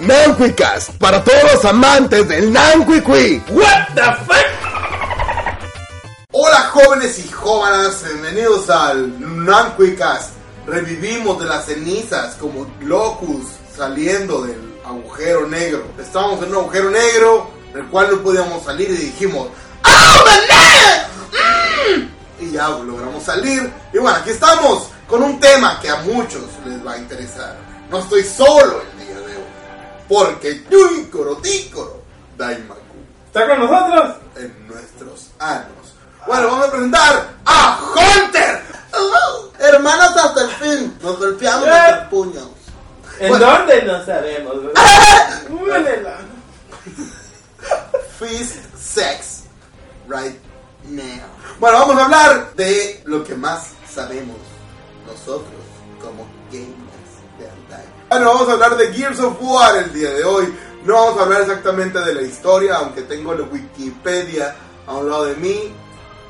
Nanquicast para todos los amantes del Nanquiqui. What the fuck? Hola jóvenes y jóvenes, bienvenidos al Nanquicast. Revivimos de las cenizas como locus saliendo del agujero negro. Estábamos en un agujero negro del cual no podíamos salir y dijimos ¡Oh, the mm". Y ya logramos salir. Y bueno, aquí estamos con un tema que a muchos les va a interesar. No estoy solo Porque Yui Corotícoro Daimaku ¿Está con nosotros? en nuestros años. Bueno, vamos a presentar a Hunter. Hello. Hermanos hasta el fin. Nos golpeamos Eh. nuestros puños. ¿En Bueno. dónde? No sabemos. Fist sex right now. Bueno, vamos a hablar de lo que más sabemos nosotros como gamers. Bueno, vamos a hablar de Gears of War el día de hoy. No vamos a hablar exactamente de la historia, aunque tengo la Wikipedia a un lado de mí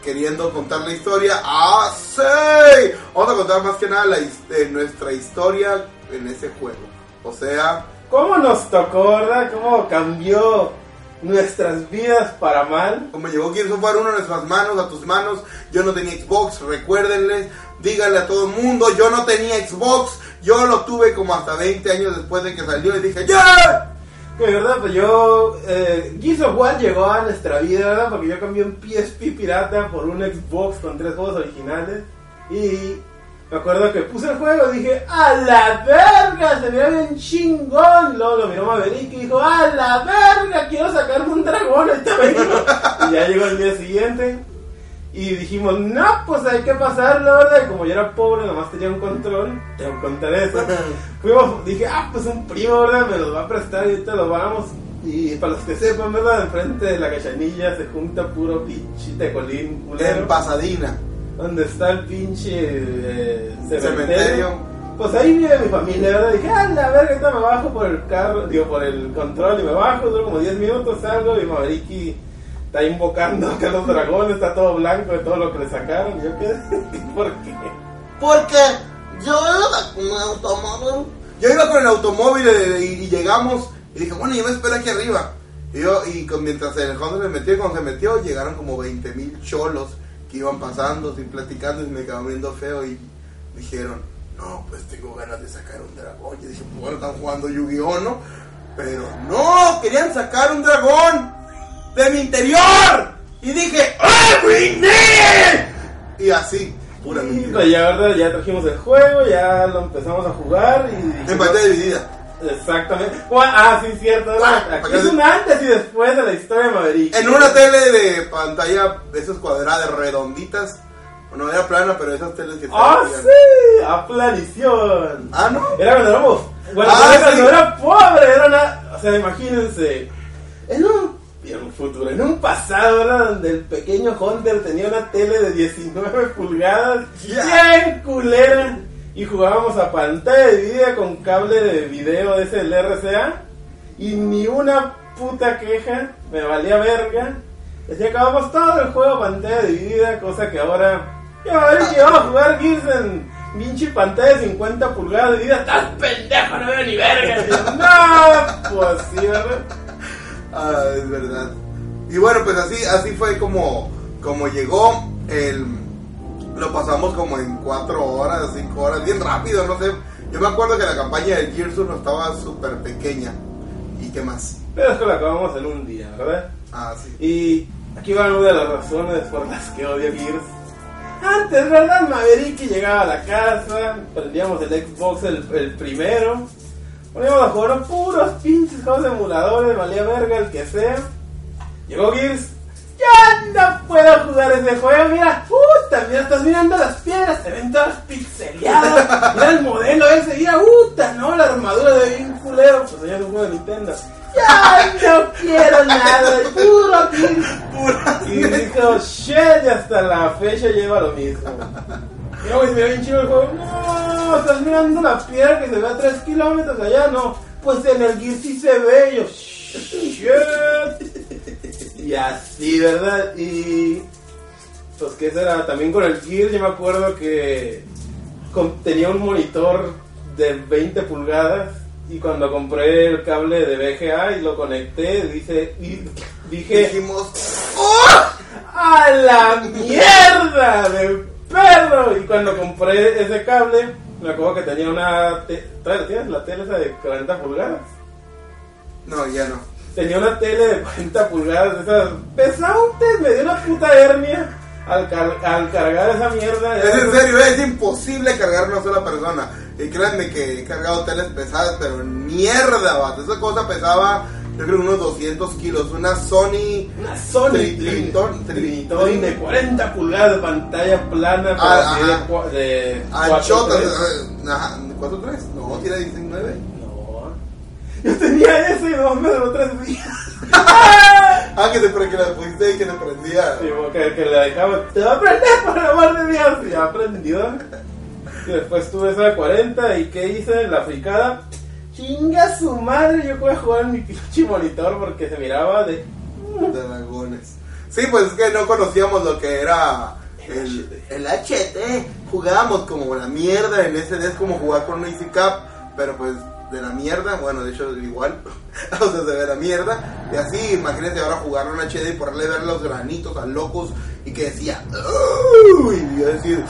queriendo contar la historia. ¡Ah, sí! Vamos a contar más que nada la de nuestra historia en ese juego. O sea, ¿Cómo nos tocó, verdad? ¿Cómo cambió nuestras vidas para mal? Como llegó Gears of War 1 a nuestras manos, a tus manos, yo no tenía Xbox, recuérdenles, díganle a todo el mundo, yo no tenía Xbox, yo lo tuve como hasta 20 años después de que salió y dije, ¡ya! Que verdad, pues yo. Eh, Gears of War llegó a nuestra vida, ¿verdad? Porque yo cambié un PSP pirata por un Xbox con tres juegos originales. Y me acuerdo que puse el juego y dije, ¡A la verga! Se veía bien chingón. Luego lo miró Maverick y dijo, ¡A la verga! Quiero sacarme un dragón. Y ya llegó el día siguiente. Y dijimos, no, pues hay que pasarlo, ¿verdad? Y como yo era pobre, nomás tenía un control, tengo que contar eso. Fuimos, dije, ah, pues un primo, ¿verdad? Me los va a prestar y ahorita lo vamos. Y para los que sepan, ¿verdad? Enfrente de la cachanilla se junta puro pinche tecolín culero. En Pasadena. Donde está el pinche eh, cementerio. Cementerio. Pues ahí vive mi familia, ¿verdad? Dije, ah, la verga, ahorita me bajo por el carro, digo, por el control y me bajo, duro como 10 minutos, salgo y Mavericki está invocando acá los dragones, está todo blanco de todo lo que le sacaron. Y yo qué, ¿por qué? Porque yo iba automóvil. Yo iba con el automóvil eh, y, y llegamos y dije, bueno, yo me espero aquí arriba. Y, yo, y con- mientras el Honda se metió, y cuando se metió, llegaron como 20 mil cholos que iban pasando, sin platicando, y me quedaban viendo feo y dijeron, no, pues tengo ganas de sacar un dragón. Y dije, bueno, están jugando Yu-Gi-Oh, ¿no? Pero no, querían sacar un dragón de mi interior. Y dije, ¡Oh! Y así, pura Y mentira. ya, ¿verdad? Ya trajimos el juego, ya lo empezamos a jugar y... En pantalla dividida. Exactamente. Ah, sí, cierto. Aquí es un antes y después de la historia de Maverick. En una tele de pantalla, de esas cuadradas redonditas. No era plana, pero esas teles que ¡Ah, sí! ¡A planición! Ah, ¿no? Era cuando éramos. Bueno, Ah, era sí. era pobre, era una. O sea, imagínense. En un. En un futuro, en un pasado, ¿verdad? Donde el pequeño Hunter tenía una tele de 19 pulgadas, Ya. bien culera, y jugábamos a pantalla dividida con cable de video de ese del RCA, y ni una puta queja, me valía verga. Que acabamos todo el juego a pantalla dividida, cosa que ahora. Va a ver vamos a jugar en pinche pantalla de 50 pulgadas dividida. ¡Estás pendejo! No veo ni verga. Yo, no, pues sí, ¿verdad? Ah, es verdad. Y bueno, pues así, así fue como, como llegó el... Lo pasamos como en 4 horas, 5 horas, bien rápido, no sé. Yo me acuerdo que la campaña del Gears 1 estaba súper pequeña. ¿Y qué más? Pero es que lo acabamos en un día, ¿verdad? Ah, sí. Y aquí va una de las razones por las que odio Gears. Antes, ¿verdad? Maverick llegaba a la casa, prendíamos el Xbox el, el primero, poníamos a jugar puros pinches juegos de emuladores, valía verga el que sea. Llegó Gears, ya no puedo jugar ese juego, mira, puta, mira, estás mirando las piedras, se ven todas pixeleadas, mira el modelo ese, mira, puta, no, la armadura de bien culero, diciendo, ya no quiero nada, puro Gears. Y dijo, shit, y hasta la fecha lleva lo mismo. Y luego se ve bien chido el juego, no, estás mirando la piedra que se ve a 3 kilómetros allá, no. Pues en el Gears sí se ve, y yo, shit. Y así, ¿verdad? Y pues que será, también con el Gears yo me acuerdo que con- tenía un monitor de 20 pulgadas y cuando compré el cable de VGA y lo conecté, dice, y dije, Dijimos, ¡Oh! ¡a la mierda de perro! Y cuando compré ese cable, me acuerdo que tenía una... te- ¿Trae- ¿Tienes la tele esa de 40 pulgadas? No, ya no. Tenía una tele de 40 pulgadas, esas pesadas, me dio una puta hernia al, car- al cargar esa mierda. Es en serio, es imposible cargar una sola persona. Y créanme que he cargado teles pesadas, pero mierda, vato. Esa cosa pesaba, yo creo, unos 200 kilos. Una Sony. Una Sony Tri- Triniton, Triniton, de 40 pulgadas de pantalla plana, Ah, de, ajá. cua- de Anchota. 4:3. eh, Ajá, ¿4-3? No, tiene 19. No. Yo tenía eso y no me duró tres días. Ah, que, te, que la pusiste y que te prendía. Sí, que, que la dejaba, te va a prender por el amor de Dios. Y ya aprendió. Y después tuve esa de 40 y ¿qué hice? La fricada. Chinga su madre, yo voy a jugar en mi pinche monitor porque se miraba de... Dragones. Sí, pues es que no conocíamos lo que era el, el HT. Jugábamos como la mierda en SD, es como jugar con un Easy Cap, pero pues de la mierda, bueno, de hecho igual, o sea, se ve la mierda. Y así, imagínense ahora jugar en HD y poderle ver los granitos a locos y que decía, "Uy", y yo decir,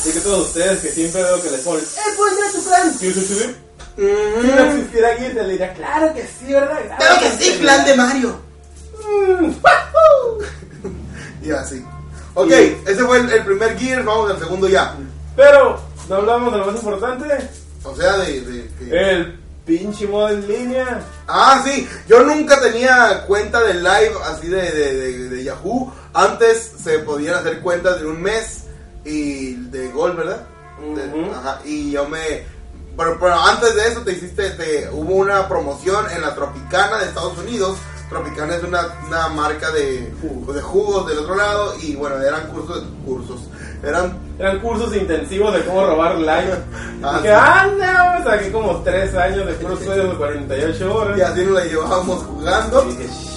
Así que todos ustedes que siempre veo que les ponen... ¡Eh, puedes ver tu plan! Sí, sí, sí. Si no "Mm, existiera aquí, se le diría, claro que sí, ¿verdad? claro que sí, plan de Mario. Mm, ¡wahoo! Y así. Ok, ese fue el, el primer Gear, vamos al segundo ya. Pero, no hablamos de lo más importante. O sea, de... de que- El pinche modo en línea. Ah, sí, yo nunca tenía cuenta de live así de, de, de- de Yahoo. Antes se podían hacer cuentas de un mes y de gol, ¿verdad? De- Ujú. ajá, y yo me... Pero, pero antes de eso te hiciste, te, hubo una promoción en la Tropicana de Estados Unidos. Tropicana es una, una marca de, Jugo. de jugos del otro lado y bueno, eran cursos, cursos, eran Eran cursos intensivos de cómo robar live. Ah, y que, sí. ah, no, saqué como 3 años de juegos de 48 horas. y así nos la llevábamos jugando.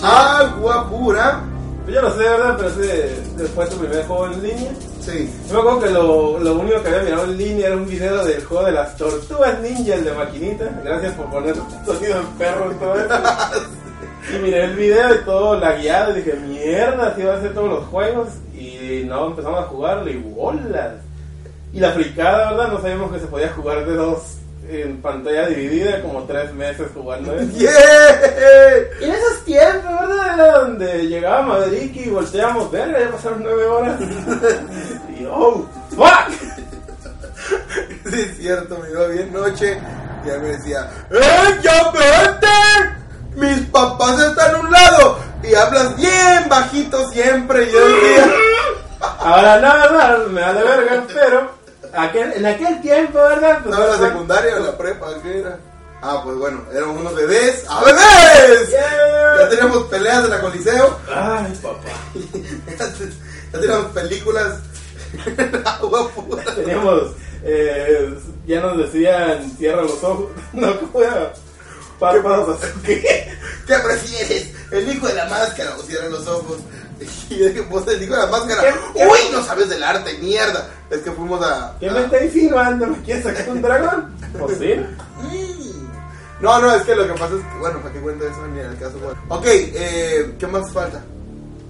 Agua pura. Yo no sé, ¿verdad? Pero ese después tu primer juego en línea. Sí. Yo me acuerdo que lo, lo único que había mirado en línea era un video del juego de las tortugas ninja, el de maquinita. Gracias por poner sonido de perro y todo eso. Y miré el video y todo la guiada y dije, mierda, así va a ser todos los juegos. Y no, empezamos a jugarlo y bolas. Y la fricada, ¿verdad? No sabíamos que se podía jugar de dos en pantalla dividida, como tres meses jugando eso. ¡Yeah! Y en esos tiempos, ¿verdad? Era donde llegaba Maverick y volteábamos, verga, ya pasaron nueve horas. y oh, fuck. Sí, es cierto, me iba bien noche y él me decía, ¡Eh, ya vete! Mis papás están a un lado y hablas bien bajito siempre. Y yo decía, Ahora no, ¿verdad? Me da de verga, pero aquel, en aquel tiempo, ¿verdad? Pues, ¿no la ¿verdad? secundaria o la prepa? ¿Qué era? Ah, pues bueno, éramos unos bebés. ¡A bebés! Yeah. Ya teníamos peleas en la Coliseo. Ay, papá. ya teníamos películas. Agua pura. Teníamos, eh, ya nos decían, cierra los ojos. No, así. ¿Qué? ¿Qué prefieres? ¿El hijo de la máscara o cierra los ojos? Y yo dije, pues hijo de la máscara. ¿Qué- qué- Uy, no sabes del arte, mierda. Es que fuimos a. ¿Qué a- me está insinuando? ¿Me quieres sacar un dragón? Pues sí. No, no, es que lo que pasa es que, bueno, ¿para qué cuento eso? Ni en el caso, bueno. Ok, eh, ¿qué más falta?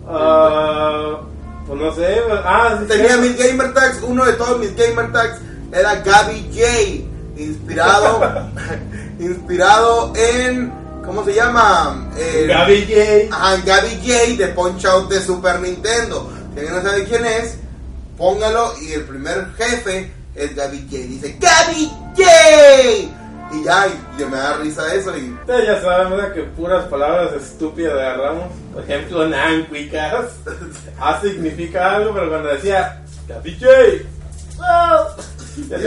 Ah, pues no sé. Ah, sí, Tenía sí. mis gamer tags, uno de todos mis gamer tags era Gaby J, inspirado, inspirado en, ¿cómo se llama? En- Gaby J. Ajá, Gaby J de Punch Out de Super Nintendo. Si alguien no sabe quién es, póngalo y el primer jefe es Gaby J. Dice Gaby J. Y ya, y, y me da risa eso y Ustedes ya saben, ¿verdad? Que puras palabras estúpidas agarramos. Por ejemplo, nancuicas. A significa algo, pero cuando decía Gaby J. Oh, y así,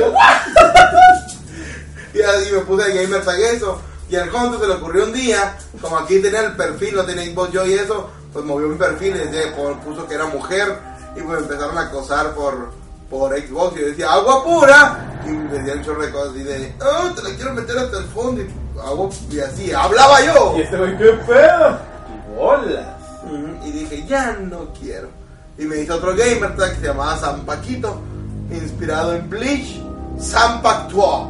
y así me puse gamer tag eso. Y al Honto se le ocurrió un día, como aquí tenía el perfil, no tenía Xbox yo y eso, pues movió mi perfil y decía, puso que era mujer y pues empezaron a acosar por, por Xbox y yo decía, agua pura y me decían un chorro de cosas así de, oh, te la quiero meter hasta el fondo y, agua, y así, hablaba yo. Y este güey, ¿qué pedo? Y bolas. Y dije, ya no quiero. Y me hizo otro gamer tag que se llamaba San Paquito, inspirado en Bleach, San Pactua.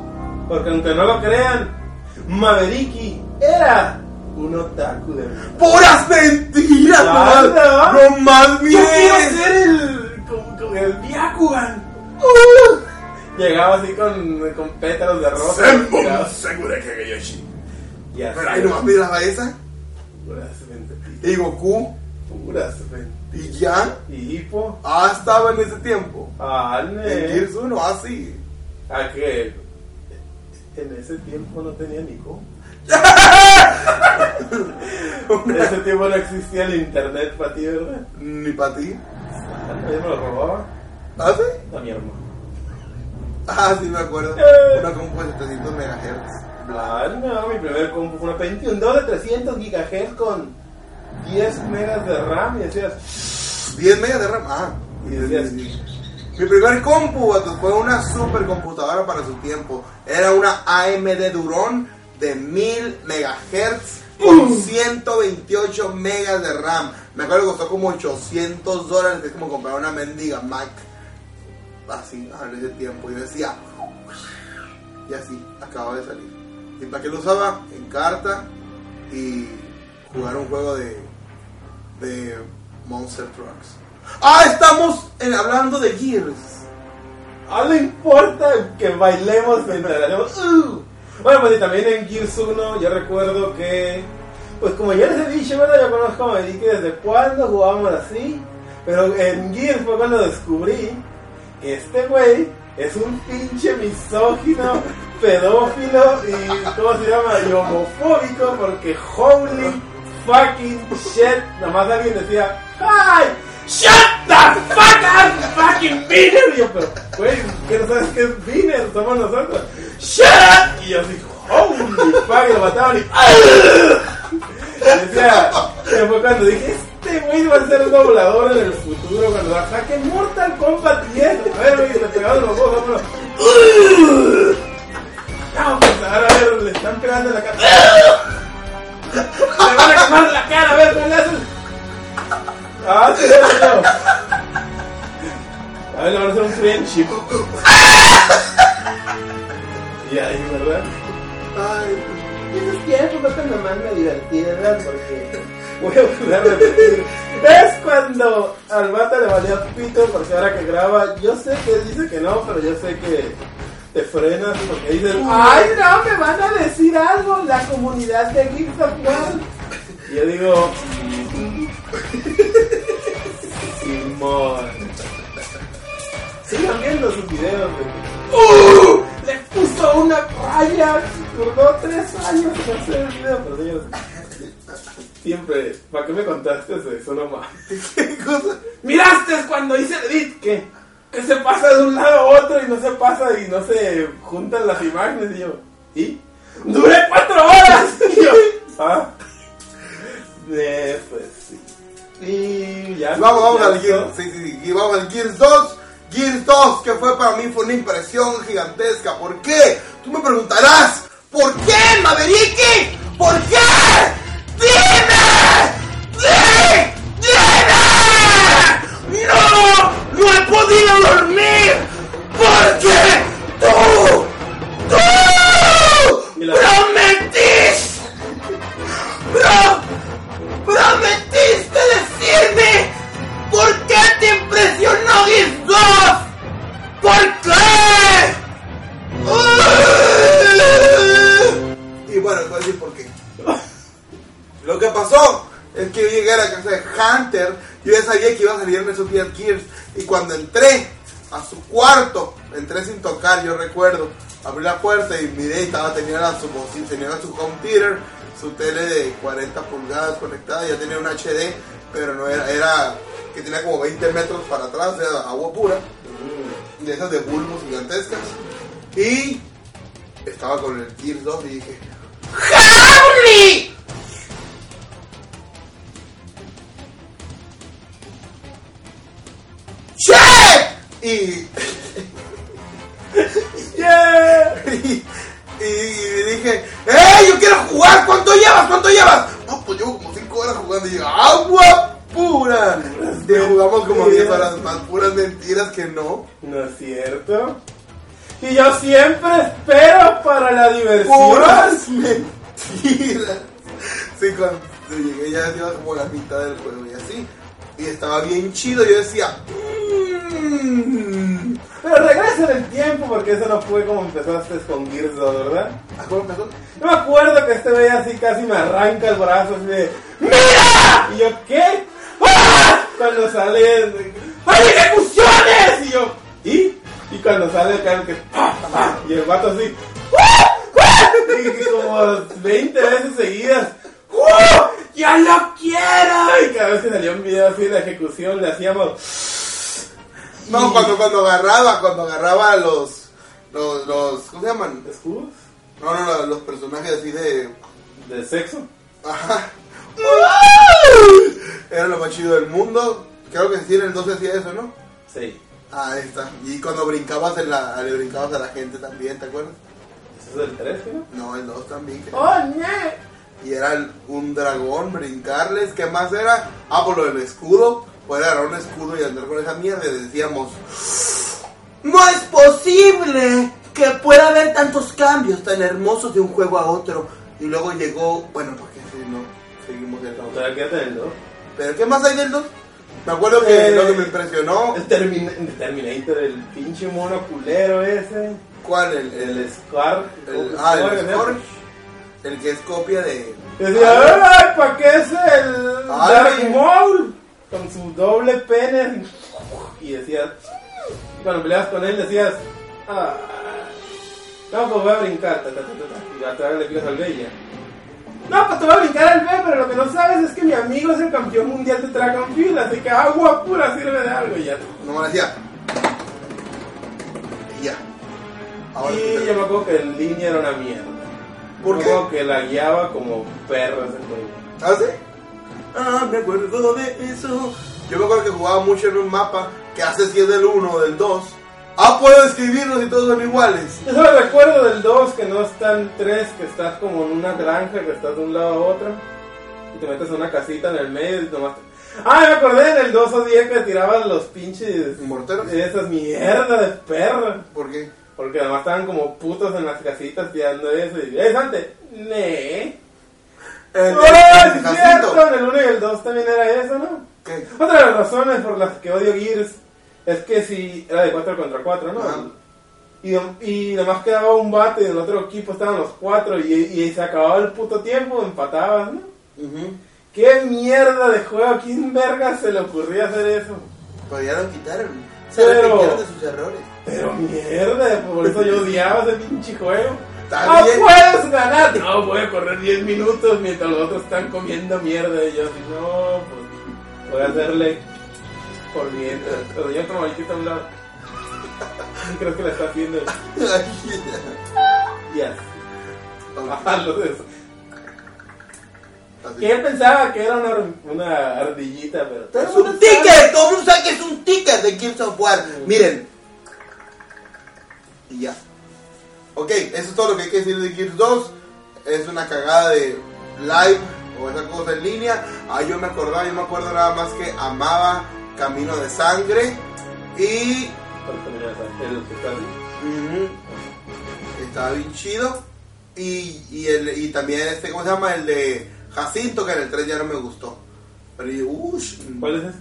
Porque aunque no lo crean, Mavericki era un otaku de ¡Puras mentiras! ¡No más, Anda. no más Yo bien! quiero ser el. como, como el Byakugan. Llegaba así con, con pétalos de rosa. Kageyoshi. Y así. Pero ahí nomás miraba esa. Puras mentiras. Y Goku. Puras mentiras. Y ya. Y Hippo. Ah, estaba en ese tiempo. Ah, En ne. Gears 1, así. ¿A qué? En ese tiempo no tenía ni cómo. En ese tiempo no existía el internet para ti, ¿verdad? Ni para ti. Yo me lo robaba ¿Ah, sí? a mi hermano. Ah, sí, me acuerdo. Eh. Una compu de 700 megahertz. Ah, no, mi primer compu fue una Pentium 2 de 300 GHz con 10 megas de RAM y decías, 10 megas de RAM. Ah, y decías, Mi primer compu fue una supercomputadora para su tiempo. Era una AMD Duron de 1000 megahertz con 128 megas de RAM. Me acuerdo que costó como 800 dólares, es como comprar una mendiga Mac. Así, en ese tiempo. Yo decía, y así, acababa de salir. ¿Y para qué lo usaba? En carta y jugar un juego de, de Monster Trucks. Ah, estamos en- hablando de Gears. ah, no importa que bailemos mientras hacemos, "Uh". Bueno, pues y también en Gears 1 yo recuerdo que, pues como ya les he dicho, ¿verdad? yo conozco a Merique desde cuando jugábamos así, pero en Gears fue cuando descubrí que este güey es un pinche misógino, pedófilo y, ¿cómo se llama? Y homofóbico porque holy fucking shit, nada más alguien decía, ¡Ay! ¡Shut the fuck up, fucking Viner! Y yo, pero, güey, ¿qué no sabes qué es Viner? Somos nosotros. ¡Shut up! Y yo así, holy fuck, y lo mataban y... Y decía, que fue cuando dije, este güey va a ser un doblador en el futuro, cuando saque Mortal Kombat 10. A ver, güey, le pegaron los ojos, vámonos. No, ahora a ver, le están pegando en la cara. Le van a quemar la cara, a ver, ¿cuál es el? Ah, sí, sí, no. A ver, le van a hacer un friendship. Y ahí, ¿verdad? Ay, Esos tiempos fue cuando más me divertí, ¿verdad? Porque voy a volver a repetir. Es cuando al bata le valía pito porque ahora que graba, yo sé que dice que no, pero yo sé que te frenas porque dices, ¡ay no! Me van a decir algo, la comunidad de War. Y yo digo, Sigan viendo sus videos de ¡Uh! Le puso una raya, tardó tres años en hacer el video, siempre, ¿para qué me contaste eso nomás? ¿qué? ¿Miraste cuando hice el edit que, que se pasa de un lado a otro y no se pasa y no se juntan las imágenes? Y yo, ¿y? ¡Duré cuatro horas! Y yo, ¿ah? Eh, pues sí. Y ya. Vamos, vamos ya al. Gears. Sí, sí, sí. Y vamos al Gears 2. Gears 2, que fue para mí fue una impresión gigantesca. ¿Por qué? Tú me preguntarás, ¿por qué, Mavericki? ¿Por qué? Y miré estaba, tenía la, su tenía su home su tele de 40 pulgadas conectada, ya tenía un HD, pero no era, era que tenía como 20 metros para atrás, era agua pura, de esas de bulbos gigantescas. Y estaba con el Gears 2 y dije. Y, ¡Yeah! y, y dije, ¡eh! ¡Yo quiero jugar! ¿Cuánto llevas? ¿Cuánto llevas? No, pues llevo como 5 horas jugando y digo, ¡agua pura! Y jugamos como 10 horas más, puras mentiras que no. ¿No es cierto? Y yo siempre espero para la diversión. puras mentiras. Sí, cuando llegué ya iba como la mitad del juego y así. Y estaba bien chido. Yo decía, mmm. Pero regresa en el tiempo porque eso no fue como empezaste con Gears 2, ¿verdad? Yo me acuerdo que este veía así casi me arranca el brazo así de ¡Mira! Y yo, ¿qué? ¡Ah! Cuando sale ¡Hay ejecuciones! Y yo, ¿y? Y cuando sale acá que. ¡pa! Y el vato así ¡Ah! ¡Ah! Y como 20 veces seguidas ¡Oh! ¡Ya lo quiero! Y cada vez que salía un video así de la ejecución le hacíamos No, cuando, cuando agarraba, cuando agarraba los, los, los, ¿cómo se llaman? ¿Escudos? No, no, no, los personajes así de, ¿De sexo? ajá. Era lo más chido del mundo. Creo que sí en el 12 hacía eso, ¿no? Sí. Ah, ahí está. Y cuando brincabas en la, le brincabas a la gente también, ¿te acuerdas? ¿Eso es el 3, no? No, el 2 también. creo. ¡Oh, no! Y era un dragón, brincarles. ¿Qué más era? Ah, por lo del escudo. Poder agarrar un escudo y andar con esa mierda. Y decíamos: No es posible que pueda haber tantos cambios tan hermosos de un juego a otro. Y luego llegó, bueno, porque si no, seguimos el No, todavía quédate en el 2. ¿Pero qué más hay del 2? Me acuerdo que Eh, lo que me impresionó. El, Termin- Terminator, el pinche mono culero ese. ¿Cuál? El, el, El Scar. el- ah, ¿cómo se el? Scorch. El que es copia de. Decía, ¡ay, pa' qué es el. Dark Maul! Con su doble pene. Y decías, y cuando peleabas con él decías, ah, no, pues voy a brincar, ta, ta, ta, ta, ta", y ya te le picas al B y ya. No, pues te voy a brincar al B, pero lo que no sabes es que mi amigo es el campeón mundial de track and field, así que agua pura sirve de algo y ya. No me decía. Y ya. Ahora Y yo me acuerdo que en línea era una mierda. ¿Por me qué? acuerdo que la guiaba como perro ese juego. ¿Ah, sí? Ah, me acuerdo de eso. Yo me acuerdo que jugaba mucho en un mapa que hace si es del 1 o del 2. Ah, puedo escribirlos y todos son iguales. Eso me recuerdo del 2, que no están 3, que estás como en una granja, que estás de un lado a otro. Y te metes en una casita en el medio y nomás... te- Ah, me acordé en el 2 o 10 que tiraban los pinches... ¿Morteros? Esas mierda de perro. ¿Por qué? Porque además estaban como putos en las casitas tirando eso. Y, ¿Es antes? Nee. El, ¡Ah, el es Jacinto. cierto! En el 1 y el 2 también era eso, ¿no? ¿Qué? Otra de las razones por las que odio Gears es que si era de 4 contra 4, ¿no? Ajá. Y, y nomás quedaba un bate y en el otro equipo estaban los cuatro y, y se acababa el puto tiempo, empatabas, ¿no? Ujú. ¿Qué mierda de juego? ¿A quién verga se le ocurría hacer eso? Pero ya lo quitaron. Se Pero- de sus errores. Pero mierda, por eso yo odiaba ese pinche juego. Está ¡No bien. puedes ganar! No, voy a correr 10 minutos mientras los otros están comiendo mierda. Y yo así, no, pues voy a hacerle por mientras. Pero yo como a un lado. ¿Qué crees que le está haciendo? Y así. Ajá, lo de eso. Así. Que él pensaba que era una, una ardillita, pero... Es un ticket, todo el mundo sabe que es un ticket de Gears of War. Miren. Y ya. Ok, eso es todo lo que hay que decir de Gears 2. Es una cagada de live o esa cosa en línea. Ah, yo me acordaba, yo me acuerdo nada más que amaba Camino de Sangre. Y. El estaba bien chido. Y, y, el, y también este, ¿cómo se llama? El de Jacinto, que en el 3 ya no me gustó. Pero yo, ush, ¿Cuál es ese?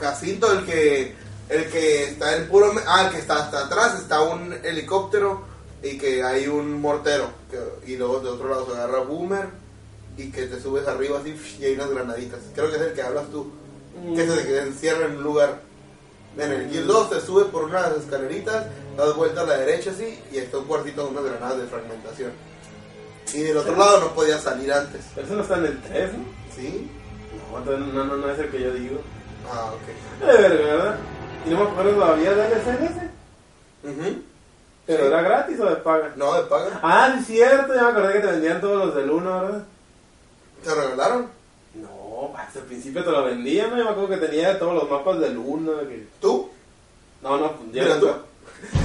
Jacinto, el que el que está en puro ah, el que está hasta atrás está un helicóptero y que hay un mortero que- y luego de otro lado se agarra boomer y que te subes arriba así y hay unas granaditas. Creo que es el que hablas tú, que se que se encierra en un lugar. En el Gear 2 te subes por unas escaleritas, das vuelta a la derecha así y está un cuartito con unas granadas de fragmentación. Y del otro lado no podías salir antes. Pero eso no está en el 3, ¿no? ¿Sí? No, no, no, no es el que yo digo. Ah, ok. De verga, ¿verdad? Y no me acuerdo todavía de ese en ese. Ujú. ¿Pero Sí. era gratis o de paga? No, de paga. Ah, es cierto, ya me acordé que te vendían todos los del 1, ¿verdad? ¿Te regalaron? No, hasta el principio te lo vendían, ¿no? Yo me acuerdo que tenía todos los mapas del 1. Que... ¿Tú? No, no, pues ya. Mira tú.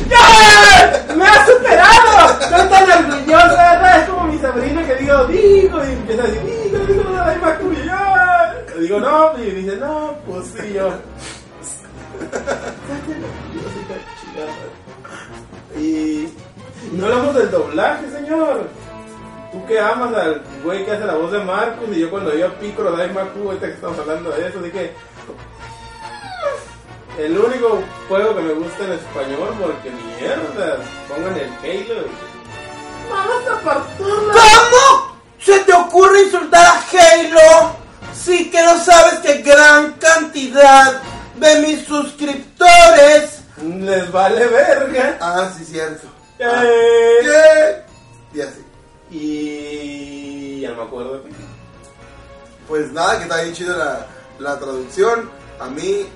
¡Ya! ¡Me has superado! Estoy tan orgullosa, ¿verdad? Es como mi sobrino que digo, digo, y empieza a decir, digo, digo, no, ay, Macu, y yo. Digo, no, y dice, no, pues sí, yo. Y no hablamos del doblaje, señor. Tú que amas al güey que hace la voz de Marcus y yo cuando vi a Piccolo Dai Maku, ahorita que estamos hablando de eso, dije, el único juego que me gusta en español porque mierda, pongan el Halo. y- Vamos a partirla. ¿Cómo se te ocurre insultar a Halo? Sí que no sabes que gran cantidad de mis suscriptores. Les vale verga. Ah, sí, cierto. Eh, ¿Qué? Y así. Y ya no me acuerdo. Pues nada, que está bien chida la, la traducción. A mí,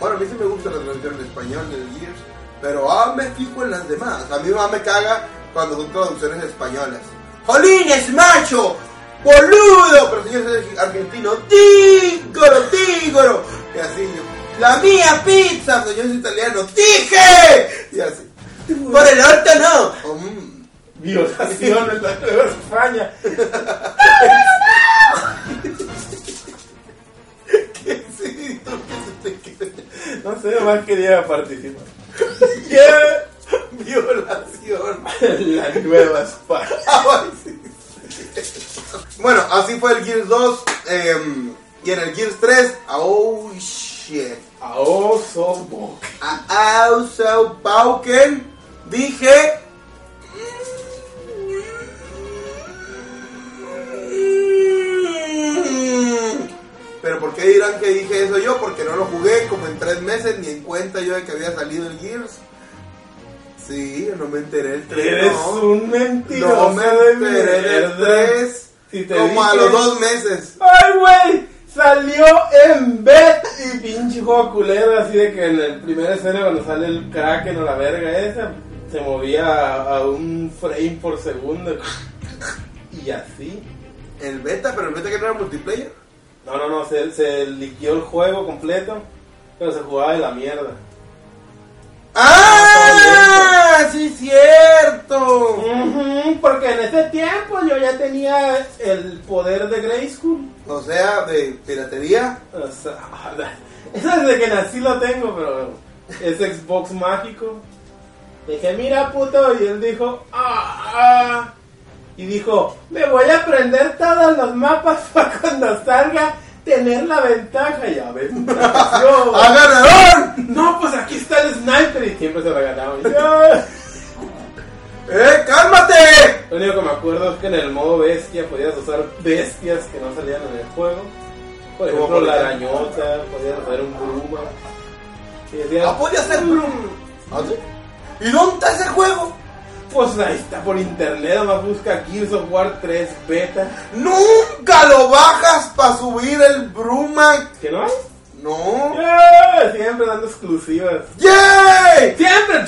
bueno, a mí sí me gusta la traducción en español del Gears, pero ah, me fijo en las demás. A mí más me caga cuando son traducciones españolas. ¡Jolines, macho! ¡Boludo! Pero señor es argentino, ¡tígoro, tígoro! Y así yo, ¡la mía pizza! Señor es italiano, ¡dije! Y así. Por el orto no. Mm. Violación en la Nueva España. Sí, te quede. No sé, más quería participar. Yeah. Violación. La Nueva España. Sí, sí. Bueno, así fue el Gears 2. em, y en el Gears 3, oh shit. A Oso. A Bauken dije. Pero ¿por qué dirán que dije eso yo? Porque no lo jugué como en tres meses, ni en cuenta yo de que había salido el Gears. Sí, no me enteré el 3. Eres no. un mentiroso No me enteré del mierda. 3. Si como a los dos meses. ¡Ay, güey! Salió en bet y pinche juego culero, así de que en el primer escena cuando sale el Kraken o la verga esa, se movía a, a un frame por segundo. Y así. El beta, pero el beta que no era multiplayer. No, no, no, se, se liquió el juego completo, pero se jugaba de la mierda. ¡Ah! ¡Sí, cierto! Porque en ese tiempo yo ya tenía el poder de Grayskull. O sea, de piratería. O sea, eso desde que nací lo tengo, pero es Xbox mágico. Dije, mira puto, y él dijo, ah, ah. Y dijo, me voy a aprender todos los mapas para cuando salga tener la ventaja. Ya ves, me apareció. ¡A ganador! No, pues aquí está el sniper y siempre se lo ganaba. ¡Eh, cálmate! Lo único que me acuerdo es que en el modo bestia podías usar bestias que no salían en el juego. Por Como ejemplo, por la arañota, podías hacer un bruma. Y decías, ¡Ah, podía ser Bloom! ¿Ah, sí? ¿Y dónde está ese juego? Pues ahí está por internet, nomás busca Gears of War 3 beta. ¡Nunca lo bajas para subir el Bruma! ¿Que no hay? ¡No! ¡Yeah! Siempre dando exclusivas. ¡Yay! ¡Siempre!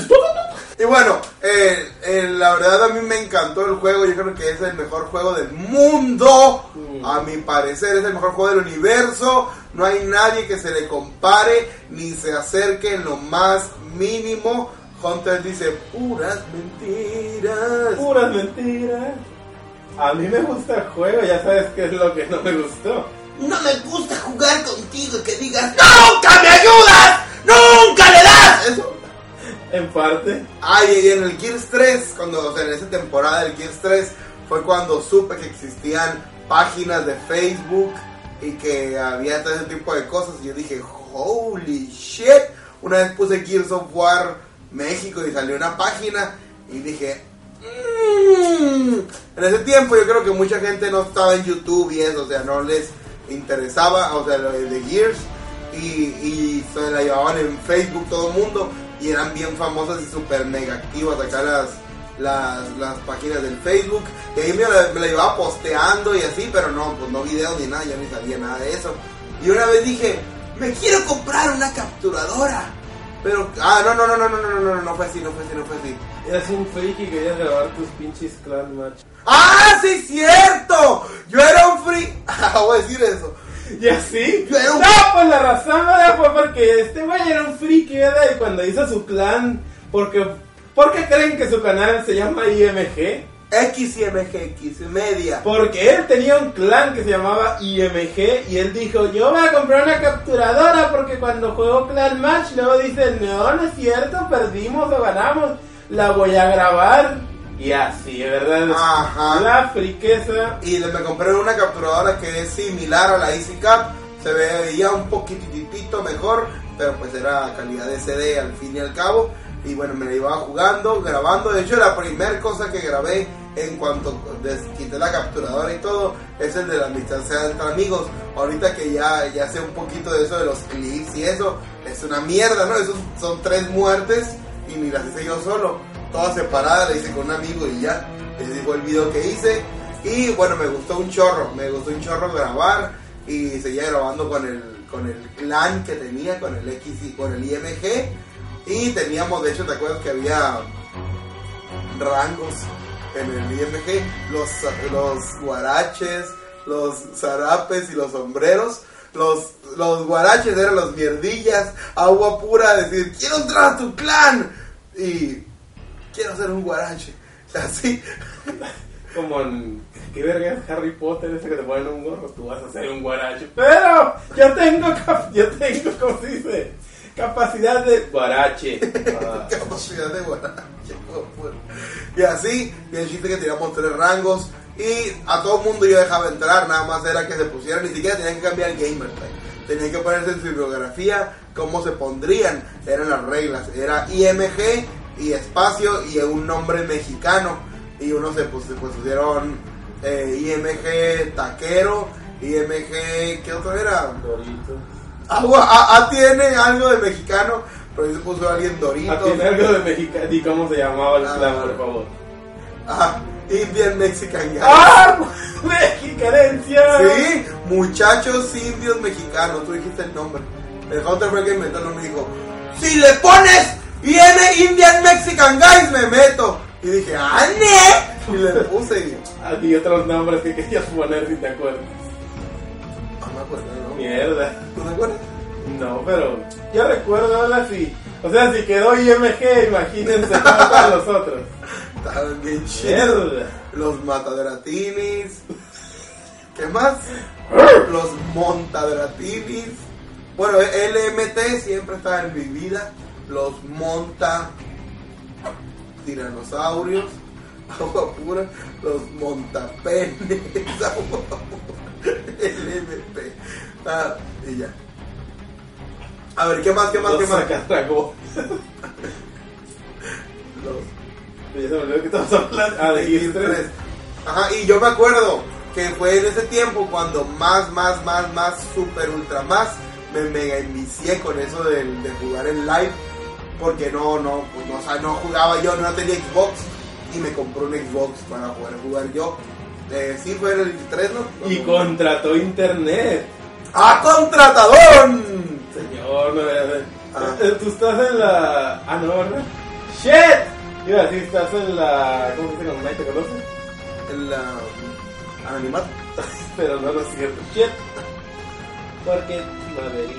Y bueno, eh, eh, la verdad a mí me encantó el juego. Yo creo que es el mejor juego del mundo. Mm. A mi parecer es el mejor juego del universo. No hay nadie que se le compare ni se acerque en lo más mínimo. Hunter dice puras mentiras. Puras mentiras. A mí me gusta el juego, ya sabes qué es lo que no me gustó. No me gusta jugar contigo que digas ¡Nunca me ayudas! ¡Nunca le das! Eso. En parte. Ay, y en el Gears 3, cuando, o sea, en esa temporada del Gears 3, fue cuando supe que existían páginas de Facebook y que había todo ese tipo de cosas. Y yo dije, holy shit. Una vez puse Gears of War México y salió una página y dije, "Mm". en ese tiempo yo creo que mucha gente no estaba en YouTube y eso, o sea, no les interesaba, o sea, lo de Gears y, y se la llevaban en Facebook todo el mundo y eran bien famosas y super mega activas acá las, las, las páginas del Facebook y ahí me la, me la llevaba posteando y así, pero no, pues no videos ni nada, yo ni sabía nada de eso. Y una vez dije, me quiero comprar una capturadora. Pero, ah, no, no, no, no, no, no, no, no, no fue así, no fue así, no fue así. Eras un friki y querías grabar tus pinches clan match. ¡Ah, sí, cierto! Yo era un free. Ah, voy a decir eso. ¿Y así? Yo era un- No, pues la razón ¿verdad? fue porque este güey era un friki, ¿verdad? Y cuando hizo su clan, porque, ¿por qué creen que su canal se llama IMG? XMGX, media. Porque él tenía un clan que se llamaba IMG y él dijo, yo voy a comprar una capturadora porque cuando juego Clan Match luego dicen, no, no es cierto, perdimos o ganamos, la voy a grabar. Y así, ¿verdad? Ajá. La friqueza. Y le- me compré una capturadora que es similar a la Easy Cap. Se veía un poquitito mejor, pero pues era calidad de CD al fin y al cabo. Y bueno, me la iba jugando, grabando. De hecho, la primera cosa que grabé en cuanto quité la capturadora y todo es el de la amistad sea entre amigos. Ahorita que ya, ya sé un poquito de eso de los clips y eso, es una mierda, ¿no? Esos son tres muertes y ni las hice yo solo. Todas separadas, la hice con un amigo y ya. Ese fue el video que hice. Y bueno, me gustó un chorro, me gustó un chorro grabar y seguía grabando con el, con el clan que tenía, con el X y con el IMG. Y teníamos, de hecho, ¿te acuerdas que había rangos en el IMG? Los, los guaraches, los zarapes y los sombreros. Los, los guaraches eran los mierdillas, agua pura, decir, quiero entrar a tu clan. Y quiero ser un guarache. Así. Como en... ¿Qué verga Harry Potter ese que te ponen un gorro? Tú vas a ser un guarache. Pero yo tengo, yo tengo, ¿cómo se dice? Capacidad de guarache. Ah. capacidad de guarache. puta. Y así, y el chiste que teníamos tres rangos. Y a todo el mundo yo dejaba entrar, nada más era que se pusieran, ni siquiera tenían que cambiar el gamer tag. Tenían que ponerse en su biografía cómo se pondrían, eran las reglas. Era IMG y espacio y un nombre mexicano. Y uno se, se pusieron eh, IMG taquero, IMG, ¿qué otro era? Doritos. Agua, a, a tiene algo de mexicano, pero ahí se puso alguien Dorito. Ah, ¿Tiene algo de mexicano? ¿Y cómo se llamaba el Ah, clan, por favor? Ah, Indian Mexican Guy. ¡Ah! ¡Mexicanencia! Sí, muchachos indios mexicanos, tú dijiste el nombre. El Hunter fue que inventó el nombre y dijo, si le pones IM Indian Mexican Guys me meto. Y dije, ¡ah, ne! Y le puse y Ah, y otros nombres que querías poner si te acuerdas. no me acuerdo. Mierda. ¿Tú te acuerdas? No, pero yo recuerdo ahora sí. O sea, si quedó IMG, imagínense cómo están los otros. Estaban bien chidos. Los matadratinis. ¿Qué más? Los montadratinis. Bueno, LMT siempre está en mi vida. Los monta tiranosaurios. Agua pura. Los montapenes. Agua pura. LMP. Ah, y ya. A ver, ¿qué más? ¿Qué más? ¿Qué Los más? sacatragó. Los Ya se me olvidó que estamos hablando. Ah, de Gears 3. Ajá, y yo me acuerdo que fue en ese tiempo cuando más, más, más, más, super, ultra más, me mega envicié con eso de, de jugar en live. Porque no, no, pues no, o sea, no jugaba yo, no tenía Xbox y me compró un Xbox para poder jugar yo. Eh, sí, fue en el 23, ¿no? Y contrató internet. ¡Ah, contratadón! Señor, no eh, Ah. eh, Tú estás en la. Ah, no, ¿verdad? ¡Shit! Iba a decir, estás en la. ¿Cómo se dice? ¿Cómo te conoce? El ah, anonimato. Pero no, no es cierto. ¡Shit! Porque Maverick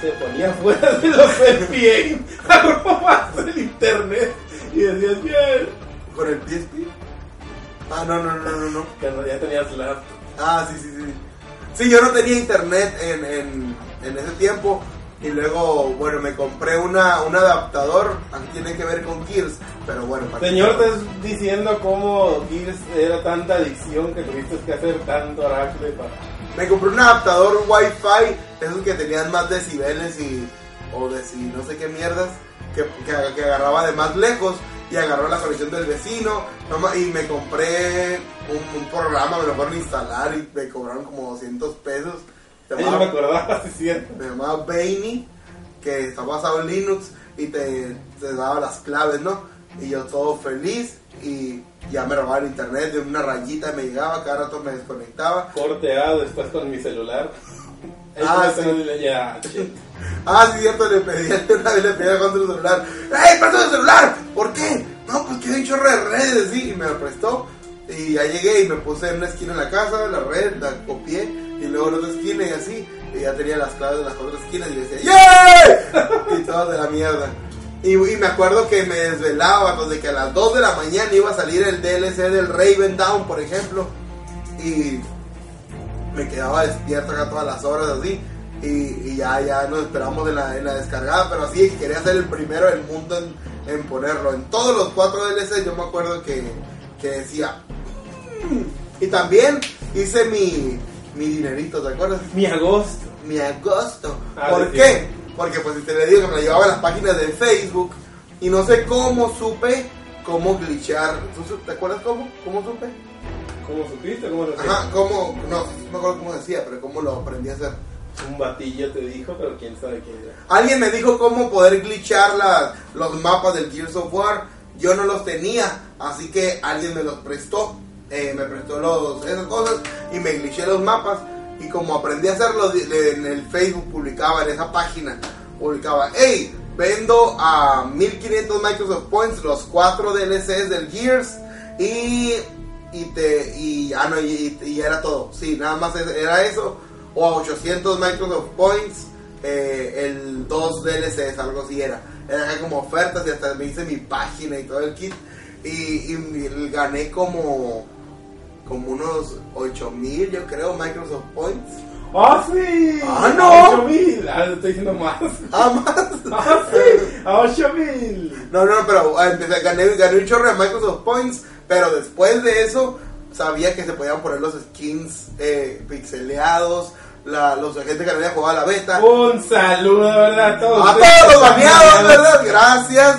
se ponía fuera de los FPA a robarse el internet y decías, bien. ¿Con el PSP? Ah, no, no, no, no, no. Cuando ya tenías la. Ah, sí, sí, sí. Sí, yo no tenía internet en, en, en ese tiempo. Y luego, bueno, me compré una, un adaptador. Aquí tiene que ver con Gears. Pero bueno, Señor, te estás diciendo cómo Gears era tanta adicción que tuviste que hacer tanto aracle para. Me compré un adaptador Wi-Fi. Esos que tenían más decibeles y. O deci, no sé qué mierdas. Que, que, que agarraba de más lejos. Y agarró la conexión del vecino. Y me compré un, un programa. Me lo fueron a instalar. Y me cobraron como 200 pesos. Se Ahí no me acordaba, sí, cierto. me llamaba Bainy, que está basado en Linux y te, te daba las claves, ¿no? Y yo todo feliz y ya me robaba el internet de una rayita, me llegaba, cada rato me desconectaba. Corte A después con mi celular. Ah, Ahí sí. Ya. Ah, sí, cierto, le pedí, una vez le pedí a Juan su celular. ¡Ey, presta el celular! ¿Por qué? no, pues que hay un chorro de redes, sí, y me lo prestó. Y ya llegué y me puse en una esquina en la casa, la red, la copié, y luego en otra esquina y así, y ya tenía las claves de las otras esquinas y yo decía, ¡Yay! y todo de la mierda. Y, y me acuerdo que me desvelaba, pues, de que a las 2 de la mañana iba a salir el DLC del Raven Down, por ejemplo, y me quedaba despierto acá todas las horas así. Y, y ya, ya nos esperamos en la, en la descargada, pero así quería ser el primero del mundo en, en ponerlo. En todos los cuatro DLC yo me acuerdo que, que decía... "Mm". Y también hice mi, mi dinerito, ¿te acuerdas? Mi agosto. Mi agosto. Ah, ¿Por ¿de qué? Porque pues si te le digo que me la llevaba a las páginas de Facebook y no sé cómo supe cómo glitchear. ¿Tú su- ¿Te acuerdas cómo? ¿Cómo supe? ¿Cómo supiste? ¿Cómo lo Ajá, cómo, no, no me acuerdo cómo decía, pero cómo lo aprendí a hacer. Un batillo te dijo, pero quién sabe quién era. Alguien me dijo cómo poder glitchar la- los mapas del Gears of War. Yo no los tenía, así que alguien me los prestó. Eh, me prestó los, esas cosas y me glitché los mapas. Y como aprendí a hacerlo, en el Facebook publicaba, en esa página, publicaba, hey, vendo a 1500 Microsoft Points los cuatro DLCs del Gears y, y te, y, ah, no, y, y era todo. Sí, nada más era eso. O a 800 Microsoft Points eh, el 2 DLCs, algo así era. Era como ofertas y hasta me hice mi página y todo el kit. Y, y gané como, como unos 8000, yo creo, Microsoft Points. ¡Ah, sí! ¡Ah, no! ¡A 8000! Ah, estoy diciendo más. Ah, más. ¡Ah, sí! ¡A 8000! No, no, pero empecé, gané, gané un chorro de Microsoft Points, pero después de eso sabía que se podían poner los skins eh, pixeleados, la, los gente que no había jugado a la beta. Un saludo, ¿verdad? A todos. A todos los baneados. ¿verdad? Gracias.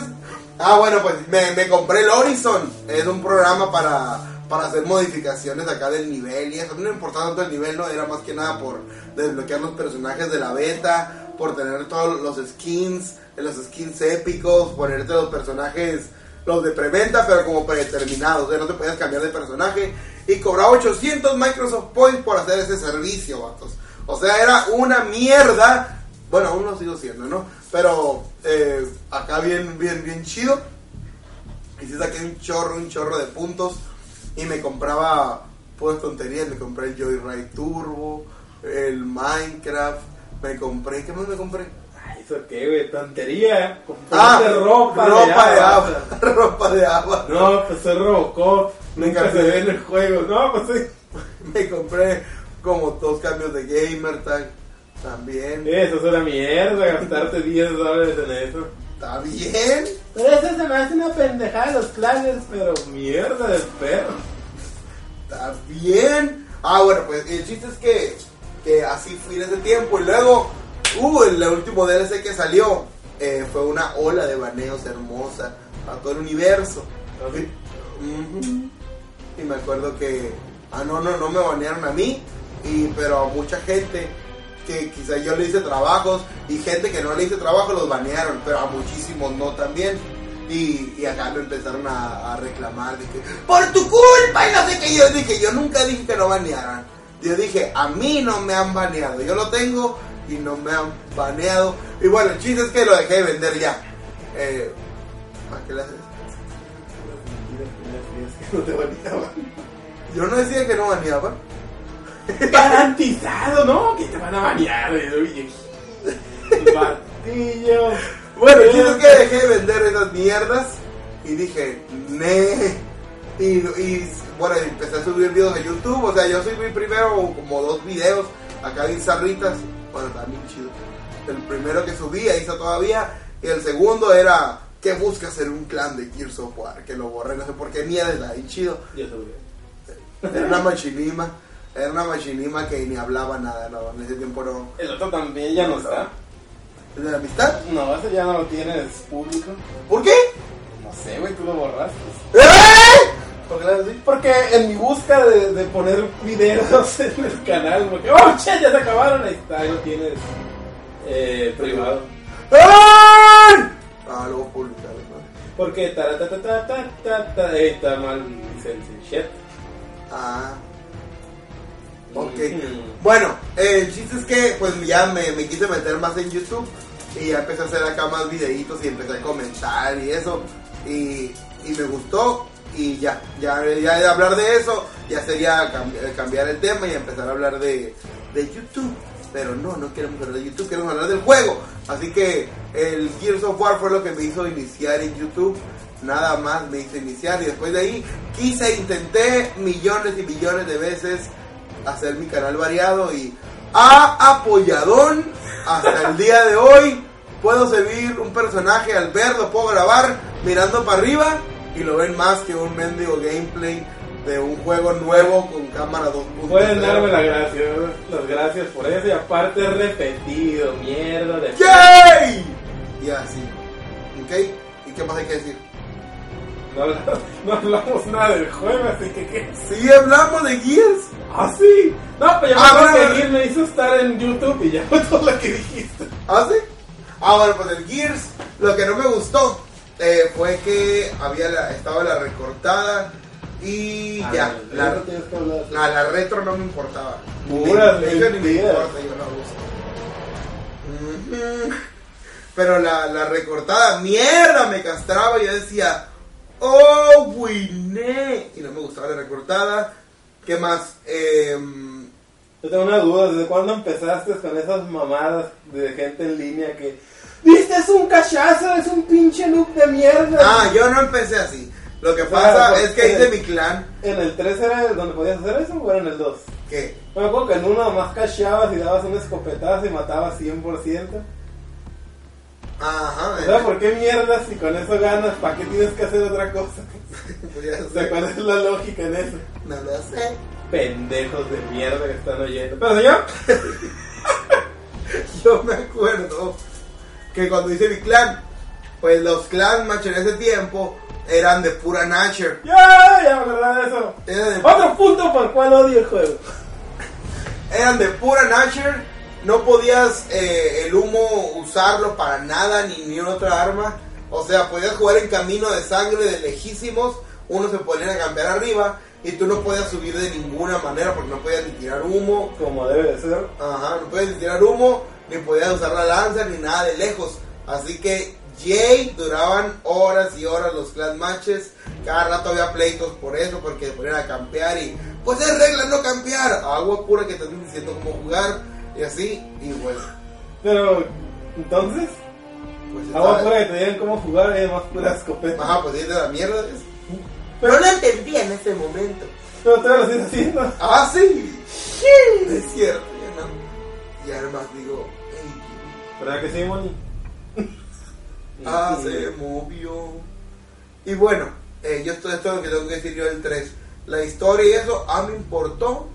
Ah, bueno, pues me, me compré el Horizon. Es un programa para, para hacer modificaciones acá del nivel y eso. No importaba tanto el nivel, no, era más que nada por desbloquear los personajes de la beta, por tener todos los skins, los skins épicos, ponerte los personajes, los de preventa, pero como predeterminados. O sea, no te podías cambiar de personaje. Y cobraba 800 Microsoft Points por hacer ese servicio, vatos. O sea, era una mierda. Bueno, aún lo sigo siendo, ¿no? Pero eh, acá bien, bien, bien chido. Y sí saqué un chorro, un chorro de puntos. Y me compraba, pues tonterías, me compré el Joyride Turbo, el Minecraft. Me compré, ¿qué más me compré? ¿Eso qué, güey? Tontería. Ah, Comprarte ropa, ropa de agua. agua. ropa de agua. No, pues soy Robocop. Nunca Nunca se se- ve en el juego. No, pues sí. Me compré como dos cambios de gamer tag. También. Eso es una mierda, gastarte 10 dólares en eso. Está bien. Pero eso se me hace una pendejada los planes, pero mierda de perro. Está bien. Ah, bueno, pues el chiste es que, que así fui en ese tiempo. Y luego, uh, el último DLC que salió eh, fue una ola de baneos hermosa a todo el universo. ¿Ah. Y me acuerdo que, ah, no, no, no me banearon a mí, y, pero a mucha gente que quizá yo le hice trabajos y gente que no le hice trabajo los banearon, pero a muchísimos no también. Y, y acá me empezaron a, a reclamar que por tu culpa y no sé qué. Yo dije, yo nunca dije que no banearan. Yo dije, a mí no me han baneado. Yo lo tengo y no me han baneado. Y bueno, el chiste es que lo dejé de vender ya. Eh, ¿Para qué le haces? No te baneaban. Yo no decía que no baneaban. Garantizado, ¿no? Que te van a banear. Oye, Batillo. Bueno, el chiste es que dejé de vender esas mierdas y dije, ne. Y, y bueno, empecé a subir videos de YouTube. O sea, yo subí primero como dos videos acá bien zarritas. Bueno, también chido. El primero que subía hizo todavía. Y el segundo era que busca ser un clan de Gears of War. Que lo borré, no sé por qué mierda, bien chido. Sabía. Era una machinima. Era una machinima que ni hablaba nada, no. En ese tiempo no. El otro también ya no está. ¿El de la amistad? No, ese ya no lo tienes público. ¿Por qué? No sé, güey, tú lo borraste. ¿Eh? ¿Por qué así? Porque en mi busca de, de poner videos en el canal, porque, oh, che, ya se acabaron, ahí está, ahí lo tienes eh, privado. ¡Ay! Ah, luego publicar, ¿no? Porque taratatatatata, ahí está mal licencia. Shit. Ah. Ok. Mm. Bueno, eh, el chiste es que pues ya me, me quise meter más en YouTube y ya empecé a hacer acá más videitos y empecé a comentar y eso. Y, y me gustó y ya, ya, ya de hablar de eso, ya sería cambi- cambiar el tema y empezar a hablar de, de YouTube. Pero no, no queremos hablar de YouTube, queremos hablar del juego. Así que el Gears of War fue lo que me hizo iniciar en YouTube. Nada más me hizo iniciar y después de ahí quise, intenté millones y millones de veces hacer mi canal variado y a apoyadón hasta el día de hoy puedo servir un personaje al ver, lo puedo grabar mirando para arriba y lo ven más que un mendigo gameplay de un juego nuevo con cámara 2.0. Pueden darme las gracias, las gracias por eso y aparte repetido, mierda de... ¡Yay! Y así. ¿Ok? ¿Y qué más hay que decir? No, hablamos- no hablamos nada del juego, así que ¿qué? Sí, hablamos de Gears. ¡Ah, sí! No, pero ya Ah, me bueno, que Gear me hizo estar en YouTube y ya fue todo lo que dijiste. ¿Ah, sí? Ah, bueno, pues el Gears, lo que no me gustó eh, fue que había la, estaba la recortada y Ah, ya. no, La, la, la retro no me importaba. De hecho, ni me importa, yo la uso. Pero la, la recortada, mierda, me castraba y yo decía, oh, winé. Y no me gustaba la recortada. ¿Qué más? Em, Yo tengo una duda, ¿desde cuándo empezaste con esas mamadas de gente en línea que... ¡Viste, es un cachazo, es un pinche loop de mierda! ah, yo no empecé así. Lo que pasa es que hice mi clan. ¿En el 3 era donde podías hacer eso o era en el 2? ¿Qué? Me acuerdo que en uno nomás cacheabas y dabas un escopetazo y matabas 100%. Ajá. O sea, ¿por qué mierda si con eso ganas? ¿Para qué tienes que hacer otra cosa? Pues O sea. ¿cuál es la lógica en eso? No lo sé. Pendejos de mierda que están oyendo. Pero señor, Yo me acuerdo que cuando hice mi clan, pues los clan match en ese tiempo eran de pura nature. ya, ya me acordaba de eso. De, Otro punto por el cual odio el juego. eran de pura nature. No podías eh, el humo usarlo para nada ni ni otra arma. O sea, podías jugar en camino de sangre de lejísimos. Uno se ponía a campear arriba y tú no podías subir de ninguna manera porque no podías ni tirar humo. Como debe de ser. Ajá, no podías ni tirar humo, ni podías usar la lanza, ni nada de lejos. Así que Jay duraban horas y horas los clan matches. Cada rato había pleitos por eso, porque ponían a campear y pues es regla no campear. Agua pura que te están diciendo cómo jugar y así. Y bueno, Pero, entonces, pues agua pura que te digan cómo jugar y además pura escopeta. Ajá, pues es de la mierda. ¿ves? Pero- no entendía en ese momento. Pero te lo sigues haciendo. Ah, sí. Sí, es cierto. Ya no. Y además digo, "Ey, ¿Verdad que sí, Moni? Ah, se movió. Y bueno, eh, yo esto, esto es lo que tengo que decir yo del 3. La historia y eso, a mí me importó.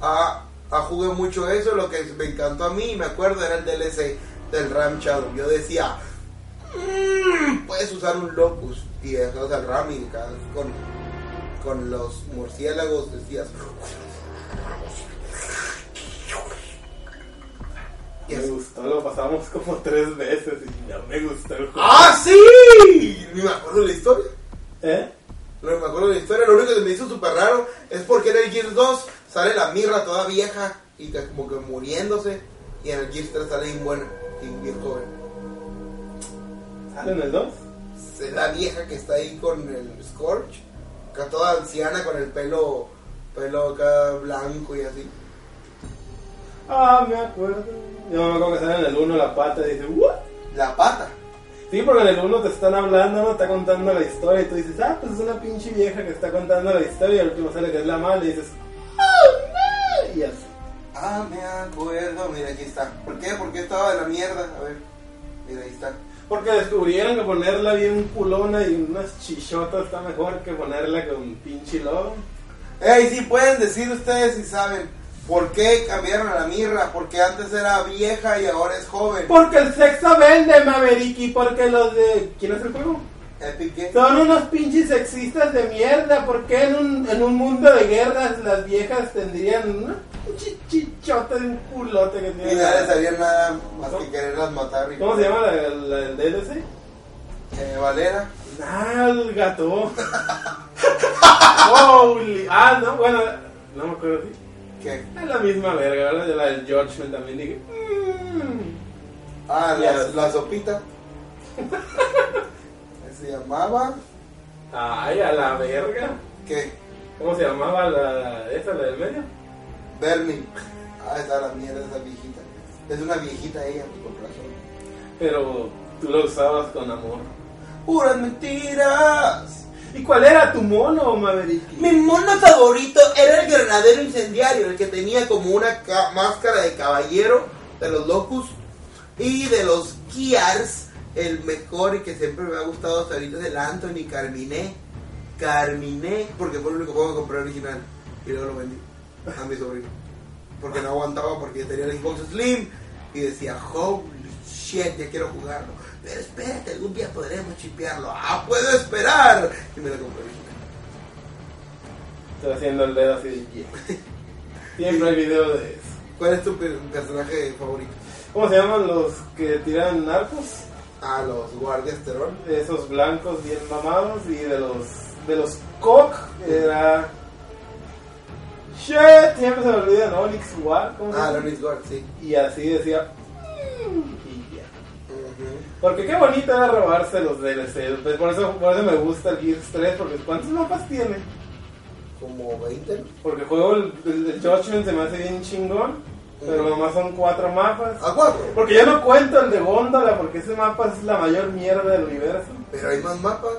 A, a jugué mucho eso. Lo que me encantó a mí, me acuerdo, era el DLC del Ram Shadow. Yo decía, "Mm, puedes usar un Locus. Y eso el Ram y con, con los murciélagos decías. Me así. gustó, lo pasamos como tres veces y no me gustó el juego. ¡Ah, sí! Ni me acuerdo de la historia. ¿Eh? No me acuerdo de la historia, lo único que me hizo súper raro es porque en el Gears 2 sale la mirra toda vieja y que como que muriéndose y en el Gears 3 sale bien buena y bien joven. ¿Sale en el 2? Es la vieja que está ahí con el Scorch, acá toda anciana con el pelo, pelo acá blanco y así. Ah, me acuerdo. Yo me acuerdo que sale en el 1 la pata y dice, ¿what? La pata. Sí, porque en el 1 te están hablando, ¿no? Está contando la historia y tú dices, ah, pues es una pinche vieja que está contando la historia y al último sale que es la mala y dices, oh, no. Y así. Ah, me acuerdo, mira aquí está. ¿Por qué? ¿Por qué estaba de la mierda? A ver, mira ahí está. Porque descubrieron que ponerla bien culona y unas chichotas está mejor que ponerla con pinche lobo. Ey, sí pueden decir ustedes si saben por qué cambiaron a la mirra, porque antes era vieja y ahora es joven. Porque el sexo vende, Maverick, y porque los de... ¿Quién es el juego? Epic. Son unos pinches sexistas de mierda. ¿Por qué en un, en un mundo de guerras las viejas tendrían una chichota de un culote que Y tiene? no les sabía nada más que quererlas matar. y- ¿Cómo se llama la, la del DLC? Eh, Valera. Ah, el gato. Holy. Ah, no, bueno, no me acuerdo. ¿Qué? Es la misma verga, ¿verdad? Yo la del George también dije. Mmm. Ah, la, la sopita. Se llamaba. Ay, a la verga. ¿Qué? ¿Cómo se llamaba la esa, la del medio? Bernie. Ah, está la mierda esa viejita. Es una viejita ella, con razón. Pero tú lo usabas con amor. Puras mentiras. ¿Y cuál era tu mono, Maverick? Mi mono favorito era el granadero incendiario, el que tenía como una ca- máscara de caballero de los Locus y de los Kiars. El mejor y que siempre me ha gustado hasta ahorita es Anthony Carminé. Carminé, porque fue el único juego que compré original y luego lo vendí a mi sobrino. Porque no aguantaba porque tenía el Xbox Slim y decía, holy shit, ya quiero jugarlo. Pero espérate, algún día podremos chipearlo. Ah, puedo esperar. Y me lo compré. Estoy haciendo el dedo así de yeah. Siempre hay video de eso. ¿Cuál es tu per- personaje favorito? ¿Cómo se llaman los que tiran narcos? Ah, los guardias terror. De esos blancos bien mamados y de los de los cock era shit siempre se me olvidan Onyx War ¿cómo se Ah? Lonis Guard, sí. y así decía "Mm". Porque qué bonito era robarse los DLC pues por eso por eso me gusta el Gears 3 porque cuántos mapas tiene Como 20, ¿no? porque juego el, el, el Judgment se me hace bien chingón pero nomás son cuatro mapas A 4. porque yo no cuento el de Gondola porque ese mapa es la mayor mierda del universo Pero hay más mapas.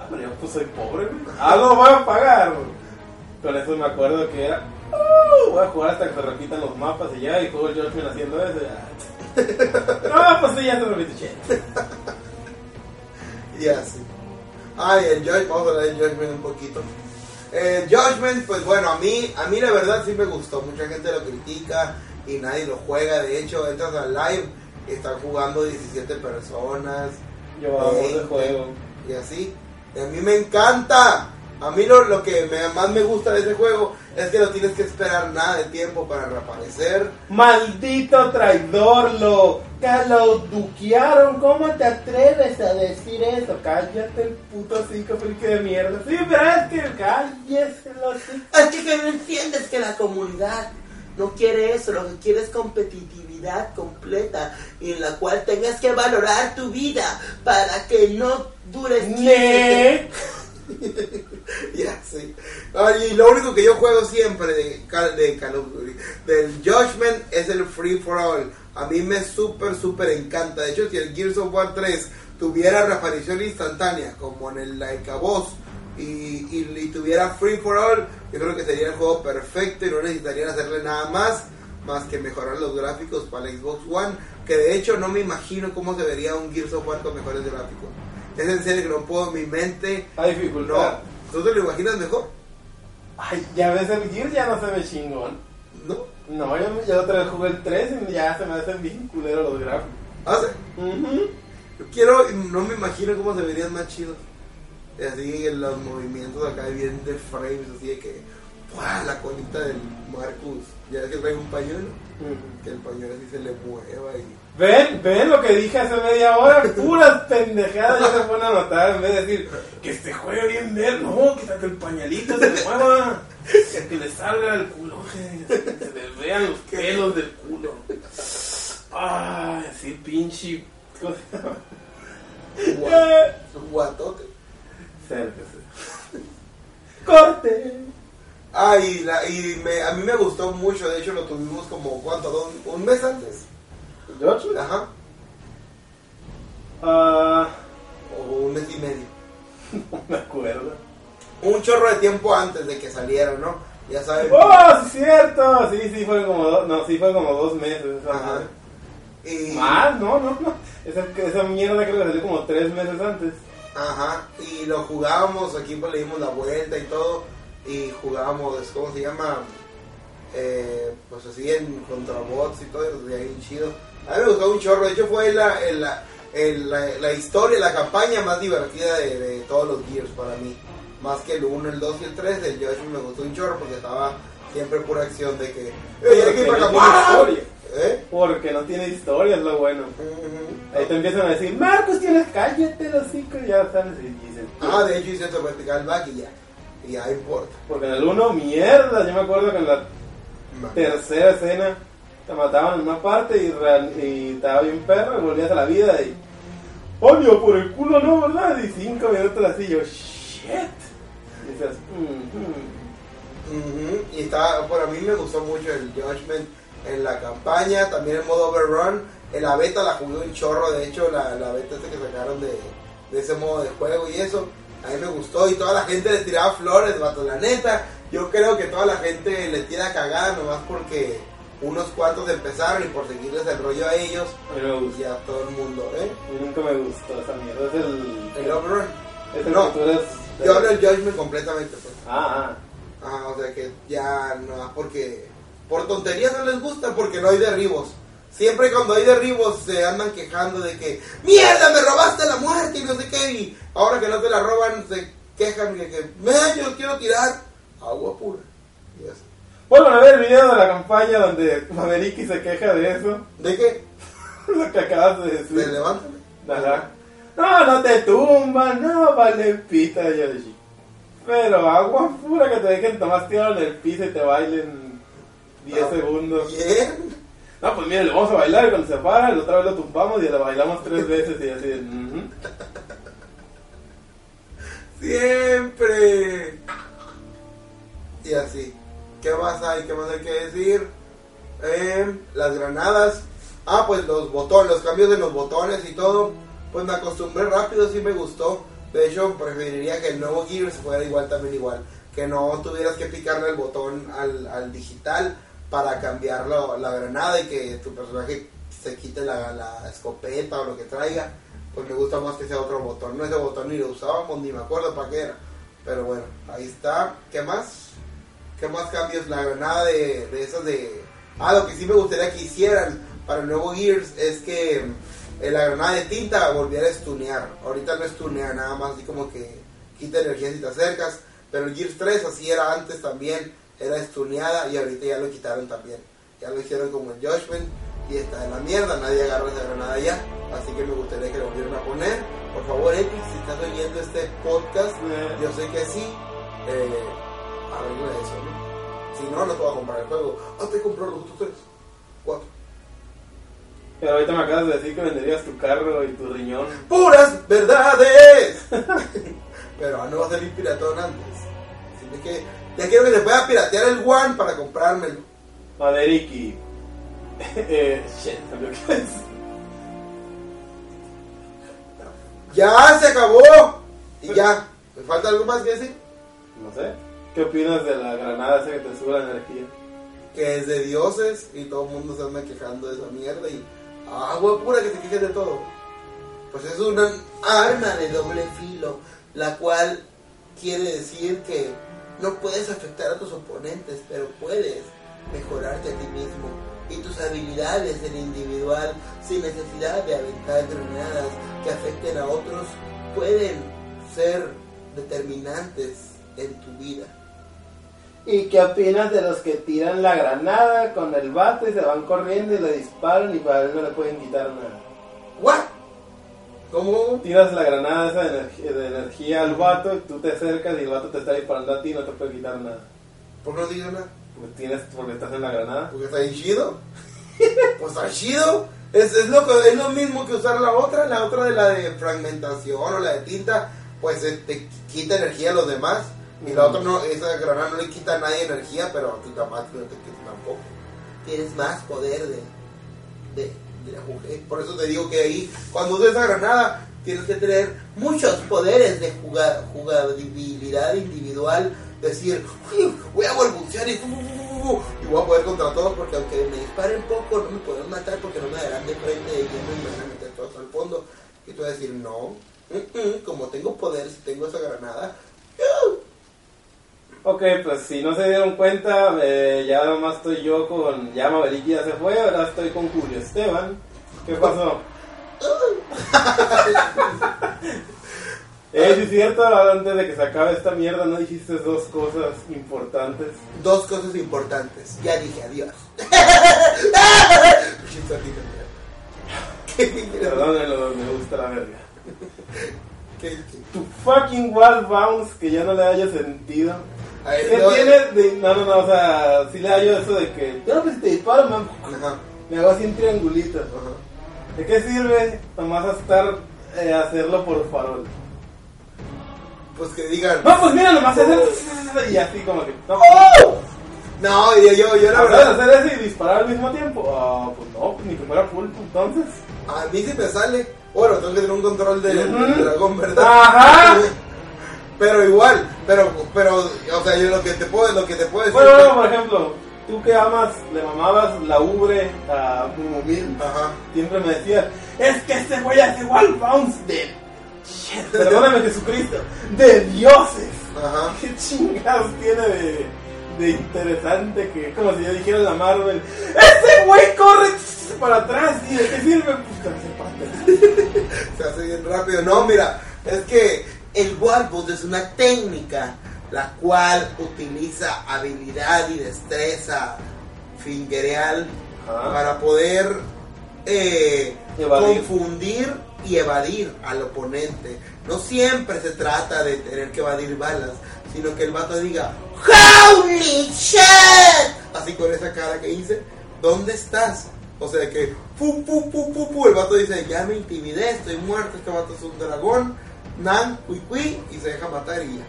Ah, pero yo pues soy pobre, güey. Algo voy a pagar. Con eso me acuerdo que era. "Uh, voy a jugar hasta que se repitan los mapas y ya, y juego el Judgment haciendo eso. Ya. No, pues sí, ya se repite, che. Ya, sí. Ah, y el Judgment, vamos a hablar del Judgment un poquito. El Judgment, pues bueno, a mí, a mí la verdad sí me gustó. Mucha gente lo critica y nadie lo juega. De hecho, entras al live y están jugando 17 personas. 20, juego. Y así. Y a mí me encanta. A mí lo, lo que me- más me gusta de ese juego es que no tienes que esperar nada de tiempo para reaparecer. Maldito traidor, lo, que lo duquearon. ¿Cómo te atreves a decir eso? Cállate el puto cinco friki de mierda. Sí, pero es que cállese los Es que, que no entiendes que la comunidad no quiere eso, lo que quiere es competitividad completa y en la cual tengas que valorar tu vida para que no dures 15 Ne. Ya, sí. Ay, y lo único que yo juego siempre de, de Duty, del Judgment, es el Free for All. A mí me súper, súper encanta. De hecho, si el Gears of War 3 tuviera reaparición instantánea, como en el Like a Boss, y, y, y tuviera Free for All, yo creo que sería el juego perfecto y no necesitarían hacerle nada más, más que mejorar los gráficos para el Xbox One, que de hecho no me imagino cómo se vería un Gears of War con mejores gráficos. Es en serio que no puedo, mi mente Hay dificultad. no. ¿Tú te lo imaginas mejor? Ay, ya ves el Gears ya no se ve chingón. ¿No? No, yo, yo otra vez jugué el 3 y ya se me hacen bien culeros los gráficos. Ah, sí. Ujú. Yo quiero, no me imagino cómo se verían más chidos. Así los movimientos acá bien de frames, así de que ¡buah! la colita del Marcus, ya ves que trae un pañuelo, que el pañuelo así se le mueva y Ven, ven lo que dije hace media hora, puras pendejadas ya se ponen a notar en vez de decir que se juegue bien ver, no, quítate el pañalito, se mueva, que, que le salga el culo, que se le vean los pelos del culo. Ay, así pinche. guatote. Corte. Ah, y, la, y me, a mí me gustó mucho, de hecho lo tuvimos como, ¿cuánto? Un mes antes. ¿George? Ajá. Ah, O un mes y medio. no me acuerdo. Un chorro de tiempo antes de que saliera, ¿no? Ya saben. ¡Oh, sí, cierto! Sí, sí, fue como dos, no, sí, fue como dos meses. Ajá. Y, Más, no, no, no. Esa, esa mierda creo que salió como tres meses antes. Ajá, y lo jugábamos, aquí pues le dimos la vuelta y todo, y jugábamos, ¿cómo se llama? Eh, pues así en contra bots y todo, y bien chido. A mí me gustó un chorro, de hecho fue la, la, la, la historia, la campaña más divertida de, de todos los Gears para mí. Más que el 1, el 2 y el 3, el Josh me gustó un chorro porque estaba siempre pura acción de que... "Eh, hay que ir para no acá". tiene historia. ¿Eh? Porque no tiene historia, es lo bueno. Ahí te empiezan a decir, Marcos, tienes cállate los cinco y ya sabes. Y dicen, Ah, de hecho hice vertical back y ya, y ya importa. porque en el uno, mierda. Yo me acuerdo que en la tercera escena te mataban en una parte y, real- y estaba bien perro y volvías a la vida y Odio por el culo, no, ¿verdad? Y cinco minutos así, yo, shit. Y dices, mm, mm. Ujú, Y está, por a mí me gustó mucho el Judgment en la campaña, también el modo Overrun. En la beta la jugué un chorro, de hecho, la, la beta esta que sacaron de, de ese modo de juego y eso, a mí me gustó y toda la gente le tiraba flores, vato, la neta. Yo creo que toda la gente le tira cagada nomás porque unos cuantos empezaron y por seguirles el rollo a ellos me y a todo el mundo, ¿eh? Nunca me gustó esa mierda. Es el. El Overrun. es el no, que tú eres de- Yo hablo del Judgment completamente, pues. Ah, ah. Ajá, o sea que ya no, porque por tonterías no les gusta porque no hay derribos. Siempre cuando hay derribos se andan quejando de que mierda me robaste la muerte y no sé qué y ahora que no te la roban se quejan de que me yo quiero tirar agua pura. Y así. Vuelvan a ver el video de la campaña donde Mavericki se queja de eso. ¿De qué? Lo que acabas de ¿De decir. levántame? Ajá. No, no te tumban, no, vale pita, Yoshi. Pero agua pura que te dejen tomar tirado en el piso y te bailen 10 Ah, segundos. Bien. No, pues mire, le vamos a bailar y cuando se para, la otra vez lo tumbamos y le bailamos tres veces y así. Siempre. Y así. ¿Qué más hay? ¿Qué más hay que decir? Eh, las granadas. Ah, pues los botones, los cambios de los botones y todo. Pues me acostumbré rápido, sí me gustó. De hecho, preferiría que el nuevo Gears fuera igual también igual. Que no tuvieras que picarle el botón al, al digital para cambiar la, la granada y que tu personaje se quite la, la escopeta o lo que traiga. Pues me gusta más que sea otro botón. No ese botón ni lo usábamos, ni me acuerdo para qué era. Pero bueno, ahí está. ¿Qué más? ¿Qué más cambios? La granada de, de esas de... Ah, lo que sí me gustaría que hicieran para el nuevo Gears es que eh, la granada de tinta volviera a stunear. Ahorita no estunea, nada más así como que quita energía si te acercas. Pero el Gears 3 así era antes también, era stuneada y ahorita ya lo quitaron también. Ya lo hicieron como el Judgment y está en la mierda, nadie agarra esa granada ya. Así que me gustaría que lo volvieran a poner. Por favor, Epic, si estás oyendo este podcast, yo sé que sí, eh, arregla eso, ¿no? Si no, no te voy a comprar el juego. Ah, te compro los otros tres, cuatro. Pero ahorita me acabas de decir que venderías tu carro y tu riñón. ¡Puras verdades! Pero ah, no va a salir piratón antes. Así que ya quiero que se pueda piratear el One para comprármelo. Mavericki. eh, shit, lo que es. ¡Ya se acabó! Y ya. ¿Me falta algo más que decir? No sé. ¿Qué opinas de la granada esa que te sube la energía? Que es de dioses y todo el mundo se anda quejando de esa mierda y agua pura que se quejen de todo. Pues es una arma de doble filo, la cual quiere decir que no puedes afectar a tus oponentes, pero puedes mejorarte a ti mismo y tus habilidades en individual sin necesidad de aventar granadas que afecten a otros pueden ser determinantes en tu vida. ¿Y qué opinas de los que tiran la granada con el bate y se van corriendo y le disparan y para él no le pueden quitar nada? ¿What? ¿Cómo? Tiras la granada esa de energía, de energía al vato y tú te acercas y el vato te está disparando a ti y no te puede quitar nada. ¿Por qué no digo nada? Porque, tienes, porque estás en la granada. Porque está chido. pues está chido. Es, es, lo, es lo mismo que usar la otra, la otra de la de fragmentación o la de tinta, pues eh, te quita energía a los demás. Y la otra no, esa granada no le quita a nadie energía, pero a ti tampoco no te quita tampoco. Tienes más poder de, de, de la mujer. Por eso te digo que ahí, cuando uses esa granada, tienes que tener muchos poderes de juga- jugabilidad individual. Decir, "Uy, voy a balbucear y, y voy a poder contra todos porque aunque me disparen poco, no me pueden matar porque no me darán de frente y me van a meter todos al fondo. Y tú vas a decir, no, mm, mm, como tengo poder, si tengo esa granada, ¡uh! Ok, pues si no se dieron cuenta, eh, ya nomás estoy yo con. Ya Mavericki ya se fue, ahora estoy con Julio Esteban. ¿Qué pasó? Eh, sí es cierto, antes de que se acabe esta mierda, no dijiste dos cosas importantes. dos cosas importantes. Ya dije adiós. Perdónenlo, me gusta la verga. ¿Qué- qué? Tu fucking wall bounce que ya no le haya sentido. A ¿Qué no- tiene de.? No, no, no, o sea, sí le hallo eso de que. Ya pues si te disparo, me, Ajá, me hago así un triangulito. ajá. ¿De qué sirve nomás estar eh, hacerlo por farol. Pues que digan. No, pues mira, nomás hacer y así como que. No, No, yo, yo, yo la ¿Sabes verdad. hacer eso y disparar al mismo tiempo? Ah, pues no, pues ni que fuera pulpo entonces. A mí sí me sale. Bueno, tengo que tener un control de- del Ujú. dragón, ¿verdad? Ajá. Pero igual, pero, pero, o sea, yo lo que te puedo, lo que te puedo decir. Bueno, bueno, por ejemplo, tú que amas, le mamabas la ubre a Mumumil, Ajá. siempre me decías, es que este güey hace wall bounce de... Shit, Perdóname Jesucristo, de dioses. Ajá. ¿Qué chingados tiene de, de interesante que como si yo dijera la Marvel, ese güey corre para atrás y de qué sirve? Pues. Se hace bien rápido. No, mira, es que el Wallboot es una técnica la cual utiliza habilidad y destreza fingereal Ajá. para poder eh, confundir y evadir al oponente. No siempre se trata de tener que evadir balas, sino que el vato diga ¡Holy shit! Así con esa cara que hice, ¿dónde estás? O sea que pu, pu, pu, el vato dice, ya me intimidé, estoy muerto, este vato es un dragón, nan, cui, cui, y se deja matar y ya.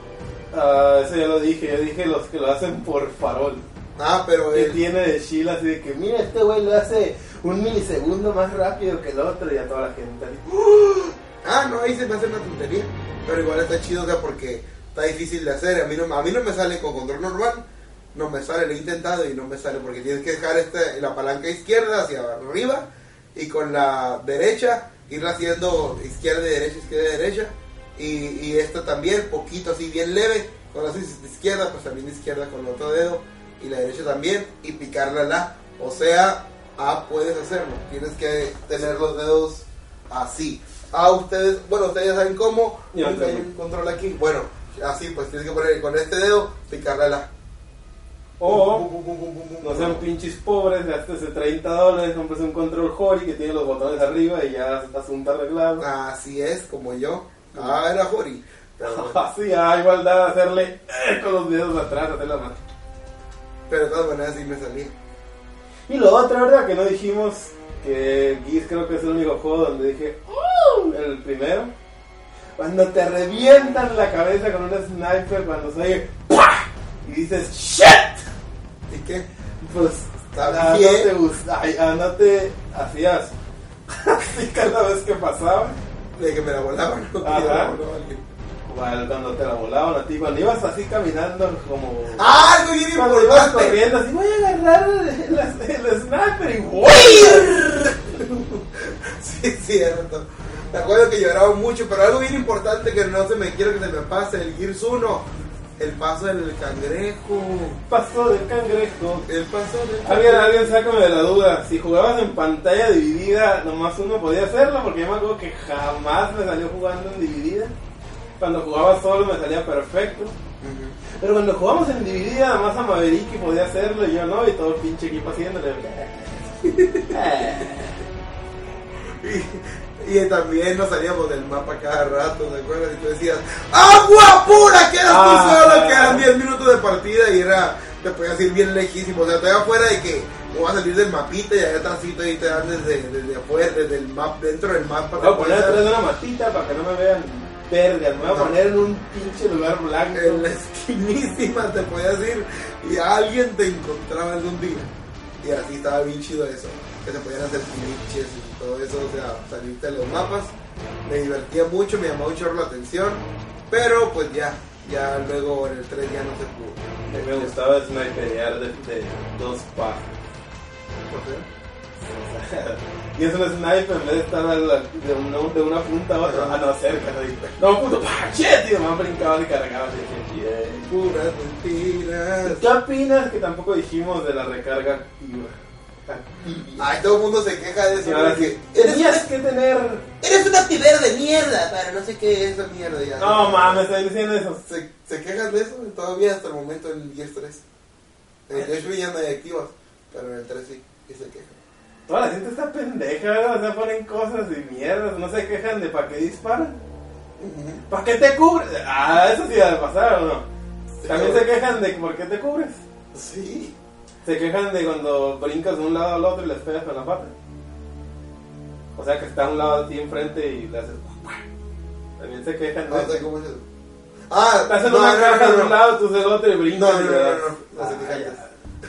Ah, eso ya lo dije, yo dije los que lo hacen por farol. Ah, pero Que él, tiene de Sheila así de que, mira, este güey lo hace un milisegundo más rápido que el otro y a toda la gente así. Ah, no, ahí se me hace una tontería. Pero igual está chido, o sea, porque está difícil de hacer. A mí no, a mí no me sale con control normal. No me sale, lo he intentado y no me sale porque tienes que dejar este, la palanca izquierda hacia arriba y con la derecha ir haciendo izquierda y derecha, izquierda y derecha. Y, y esta también, poquito así, bien leve. Con la izquierda, pues también izquierda con el otro dedo. Y la derecha también. Y picarla la. O sea, A puedes hacerlo. Tienes que tener los dedos así. A ustedes, bueno, ustedes ya saben cómo. Hay un control aquí. Bueno, así pues tienes que poner con este dedo, picarle la. O, no sean pinches pobres, gastes de 30 dólares, compres un control Hori que tiene los botones arriba y ya está asunto arreglado. Así es, como yo. Ah, era Jori. Pero, bueno. Así, a igualdad, hacerle eh, con los dedos atrás, hacer la mano. Pero de todas maneras sí me salía. Y lo otro, ¿verdad? Que no dijimos que Gears creo que es el único juego donde dije, "Uh", el primero. Cuando te revientan la cabeza con un sniper, cuando se oye ¡pah! y dices ¡Shit! ¿Y qué? Pues ah, no te ay, ah, no te hacías así cada vez que pasaba. De que me la volaban. ¿no? Ajá. la volaba. Cual- Cuando te la volaban a ti, cuando ibas así caminando como... ¡Ah, algo bien Cuando ibas corriendo así, voy a agarrar el, el- el sniper y ¡Uy! Sí, cierto. Me acuerdo que lloraba mucho, pero algo bien importante que no se me quiero que se me pase, el Gears 1, el paso del cangrejo, Pasó del cangrejo. el paso del Alguien, alguien sácame de la duda. Si jugabas en pantalla dividida, nomás uno podía hacerlo, porque yo me acuerdo que jamás me salió jugando en dividida. Cuando jugaba solo me salía perfecto. Pero cuando jugamos en dividida, nada más a Maverick podía hacerlo y yo no, y todo el pinche equipo haciéndole. Y, también nos salíamos del mapa cada rato, ¿te acuerdas? Y tú decías, ¡Agua pura! Quedas Ah. tú solo, quedan 10 minutos de partida y era, te podías ir bien lejísimo. O sea, te afuera de que no vas a salir del mapita y allá atrásito ahí te dan desde, desde afuera, desde el map, dentro del mapa. Voy a poner atrás de una matita para que no me vean vergas. Me voy a No. poner en un pinche lugar blanco. En la esquinísima te podías ir y alguien te encontraba algún día. Y así estaba bien chido eso. Que se podían hacer glitches y todo eso, o sea, salirte de los mapas. Me divertía mucho, me llamó mucho la atención. Pero pues ya, ya luego en el 3 ya no se pudo. A mí me gustaba sniperear de, de dos pájaros. ¿Por qué? Y es un sniper en vez de estar de, una, de una punta a otra. Ah, no, cerca. No, no punto. ¡pah! ¡Shit! Y nomás brincaba y cargaba. Y dije, "Yeah". Puras mentiras. ¿Qué opinas que tampoco dijimos de la recarga activa? Ay, todo el mundo se queja de eso. Sí, eres, tenías que tener. eres un activero de mierda, pero no sé qué es esa mierda ya. No mames, estoy diciendo eso. ¿Se, se quejan de eso todavía hasta el momento en el 10-3. En el 10 ya no hay activas, pero en el 3 sí, y se quejan. Toda la gente está pendeja, ¿verdad? O sea, ponen cosas y mierdas. No se quejan de para qué disparan. ¿Para qué te cubres? Ah, eso sí debe pasar, ¿o no? También se quejan de por qué te cubres. Sí. Se quejan de cuando brincas de un lado al otro y les pegas con la pata. O sea, que está a un lado de ti enfrente y le haces... También se quejan No de sé cómo es eso. Ah, Estás en no, una no, caja no, de un lado, tú del otro y brincas. No, no, no, no, no, no se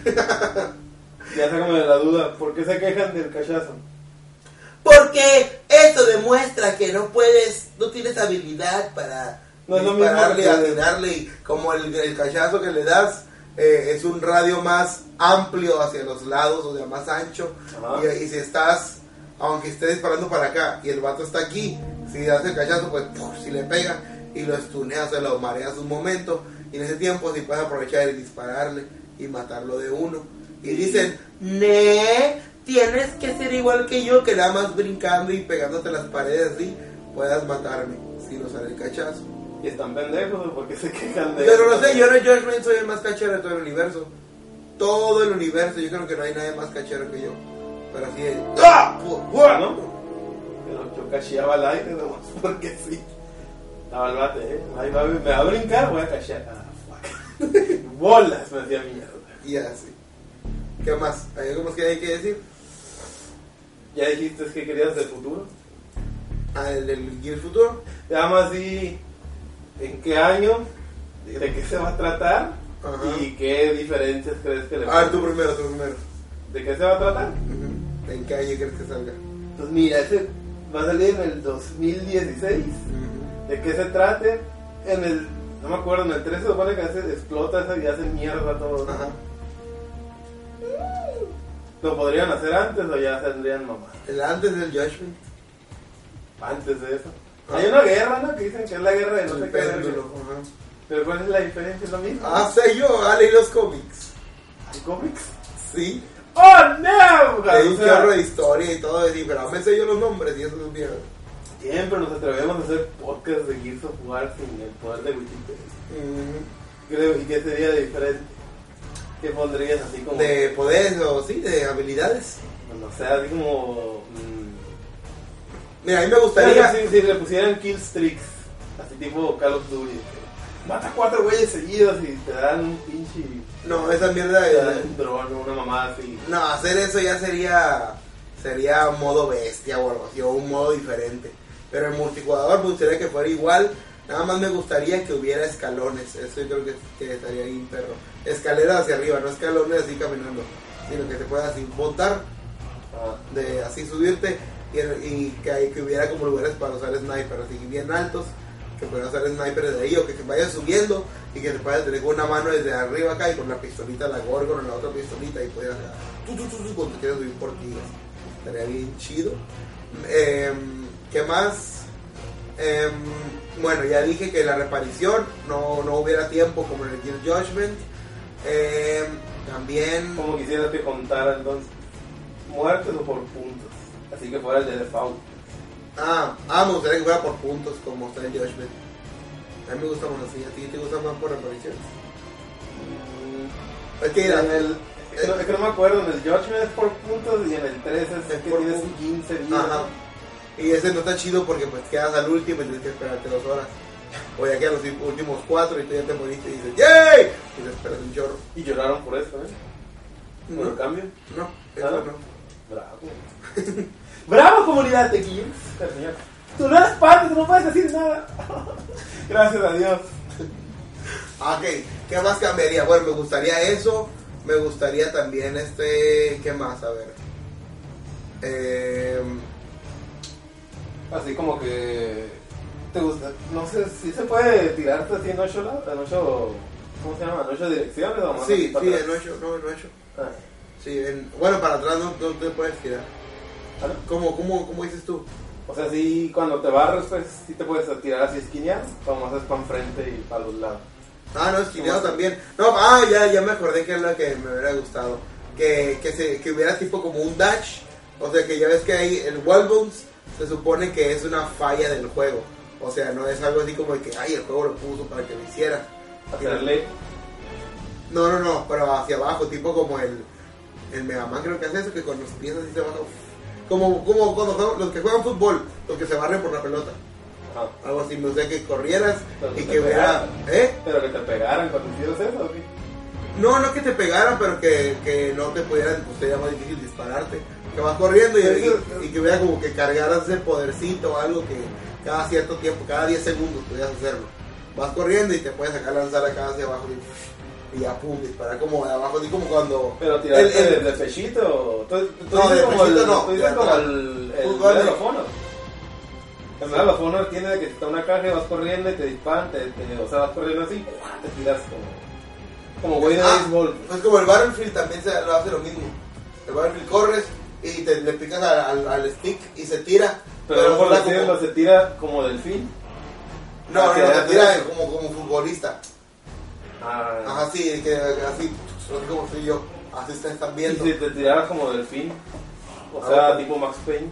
Ah, quejan. Ya sácame de la duda, ¿por qué se quejan del cachazo? Porque eso demuestra que no puedes, no tienes habilidad para No es lo mismo dispararle, que- atinarle y como el, el cachazo que le das eh, es un radio más amplio hacia los lados, o sea, más ancho. Y, y si estás, aunque esté disparando para acá y el vato está aquí, si das el cachazo, pues si le pega y lo estuneas, o lo mareas un momento. Y en ese tiempo si puedes aprovechar y dispararle y matarlo de uno. Y dicen, ne, tienes que ser igual que yo, que nada más brincando y pegándote las paredes así, puedas matarme sin usar el cachazo. Y están pendejos, ¿por qué se quejan de Pero no sé, yo en Josh Green soy el más cachero de todo el universo. Todo el universo, yo creo que no hay nadie más cachero que yo. Pero así es. ¡Ah! ¡Pu- ¡Buah! ¿no? Pero yo cacheaba al aire nomás porque sí. Estaba el bate, ¿eh? Ahí va, me va a brincar, voy a cachear. Ah, fuck. Bolas, me hacía mierda. Y así. ¿Qué más? ¿Hay algo más que hay que decir? ¿Ya dijiste que querías del futuro? Ah, el del Gears Futuro. Ya más di en qué año, de qué se va a tratar Ajá. y qué diferencias crees que le A ver, tú primero, tú primero. ¿De qué se va a tratar? ¿En qué año crees que salga? Pues mira, ese va a salir en el 2016. Ujú. ¿De qué se trate? En el, no me acuerdo, en el 13 se supone que explota eso y hace mierda todo. ¿no? ¿Lo podrían hacer antes o ya saldrían mamá? El antes del Judgment. Antes de eso. Ah. Hay una guerra, ¿no? Que dicen que es la guerra de no El sé péndulo. Ajá. Pero ¿cuál es la diferencia? ¿Es lo mismo? Ah, sé yo, ah, leí los cómics. ¿Hay cómics? Sí. ¡Oh, no! O un chorro de historia y todo, y, pero me sé yo los nombres y eso es mierda. Siempre nos atrevemos a hacer podcast de Gears of War sin el poder de Wikipedia. Ujú. Creo, ¿y qué sería de diferente? ¿Qué pondrías así como... De poderes o sí, de habilidades. No sé, así como... mm, Mira, a mí me gustaría. Si, si le pusieran kill streaks, así tipo Call of Duty, que mata cuatro güeyes seguidos y te dan un pinche. No, esa mierda Te dan de. un dron o una mamá así. No, hacer eso ya sería. Sería modo bestia o algo así, o un modo diferente. Pero el multijugador me gustaría que fuera igual. Nada más me gustaría que hubiera escalones. Eso yo creo que, que estaría bien, perro. Escaleras hacia arriba, no escalones así caminando. Sino que te puedas así botar, Ah, de así subirte. Y, y que, que hubiera como lugares para usar sniper, así bien altos. Que puedas usar sniper desde ahí, o que te vayas subiendo. Y que te puedas tener con una mano desde arriba acá y con la pistolita, la gorgon, la otra pistolita. Y puedas. Tu, tu, tu, tu, cuando te quieras subir por ti. Estaría bien chido. Em, ¿Qué más? Em, bueno, ya dije que la reparición no, no hubiera tiempo como en el Gear Judgment. Em, también. como quisieras que contara entonces, muertes o por puntos. Así que fuera el de default. Ah, ah, me gustaría que fuera por puntos como está en Judgment. A mí me gusta más así. ¿A ti te gusta más por repariciones? Mm, Es que en el, es, que no, es que no me acuerdo, en el Judgment es por puntos y en el 13 es, Es que por tienes puntos. 15 días. Ajá. Y ese no está chido porque pues quedas al último y tienes que esperarte dos horas. O ya quedan los últimos cuatro y tú ya te moriste y dices ¡Yay! Y te esperas un chorro. Y lloraron por eso, ¿eh? Por el No, cambio. no, ¿Ah, eso no? Bravo. Bravo comunidad de. Señor. Tú no eres parte, tú no puedes decir nada. Gracias a Dios. Ah, Ok, ¿qué más cambiaría? Bueno, me gustaría eso. Me gustaría también este. ¿Qué más? A ver. Eh, Así como que te gusta, no sé si se puede tirarte así en ocho lados, en ocho, ¿cómo se llama? En ocho direcciones o más sí, sí, en ocho, no, en ocho. Ah, Sí, en- bueno, para atrás no, no te puedes tirar. ¿ah, no? ¿Cómo, cómo, cómo dices tú? O sea, sí, cuando te barres, pues sí te puedes tirar así esquinear, como haces para enfrente y para los lados. Ah, no, esquineado también. No, ah, ya, ya me acordé que es lo que me hubiera gustado. Que, que, se, que hubiera tipo como un dash. O sea, que ya ves que hay el wall bounce se supone que es una falla del juego. O sea, no es algo así como de que, ay, el juego lo puso para que lo hiciera. Hacerle, No, no, no, pero hacia abajo, tipo como el, el Mega Man creo que hace eso, que con los pies así se baja. Como, como cuando juegan- los que juegan fútbol, los que se barren por la pelota. ajá, Algo así, no sé, que corrieras Pero y que que hubiera... ¿Eh? pero que te pegaran cuando hicieras eso, ¿o qué? No, no que te pegaran, pero que, que no te pudieran, pues sería más difícil dispararte. Que vas corriendo y, y- y que vea como que cargaras ese podercito o algo que cada cierto tiempo, cada 10 segundos podías hacerlo. Vas corriendo y te puedes sacar lanzar acá hacia abajo y, y ya pum, disparar como de abajo, así como cuando. Pero tiraste El- el- de, pechito. Tú, tú No, de pechito el, no, Tú dices como el, el Fútbol de-. El Medal of Honor tiene que está una caja y vas corriendo y te disparan, te, te- o sea, vas corriendo así, te tiras como, como güey de Ah, béisbol. Pues como el Battlefield también se lo hace lo mismo. El Battlefield corres y te, le picas al, al- al stick y se tira. Pero, por dura así decirlo, se tira como delfín. No, no, no, se tira como, como futbolista. Ah, Ajá, sí, que así, así como soy yo. Así te están y viendo. si te tiraras como delfín. O Ah, sea, tipo Max Payne.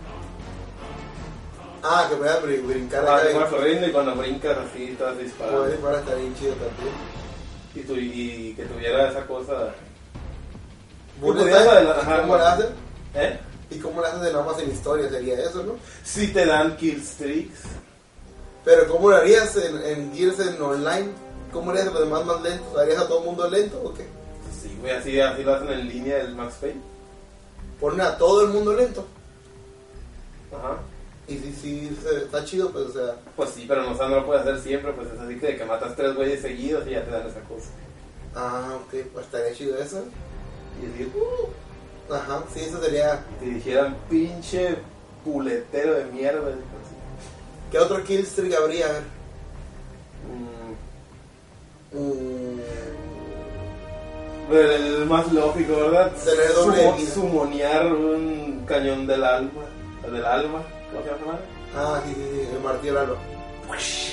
Ah, que voy a brin- brincar Ah, acá. vas corriendo y cuando brincas así estás disparando. Puede disparar, está bien chido también. Y, tu- y que tuviera esa cosa. Bullet podías time, adela- ¿y ajá, ¿Cómo le haces? ¿Eh? ¿Y cómo le haces de nada más en historia? Sería eso, ¿no? Si te dan kill streaks. Pero ¿cómo lo harías en, en Gears en online? ¿Cómo harías a los demás más lentos? ¿Harías a todo el mundo lento o qué? Sí, güey, así, así lo hacen en línea el Max Payne. Ponen a todo el mundo lento. Ajá. Y si se- está chido, pues o sea... Pues sí, pero no, o sea, no lo puedes hacer siempre, pues es así que de que matas tres güeyes seguidos y ya te dan esa cosa. Ah, ok, pues estaría chido eso. Y decir, uh, Ajá, sí, eso sería... te dijeran pinche puletero de mierda. ¿Qué otro killstreak habría? A ver. Mm, Mm, pero el más lógico, ¿verdad? Tener doble. Sumonear un cañón del alma. Del alma, ¿cómo se llama? ah, sí, sí, sí, el martillo del alma.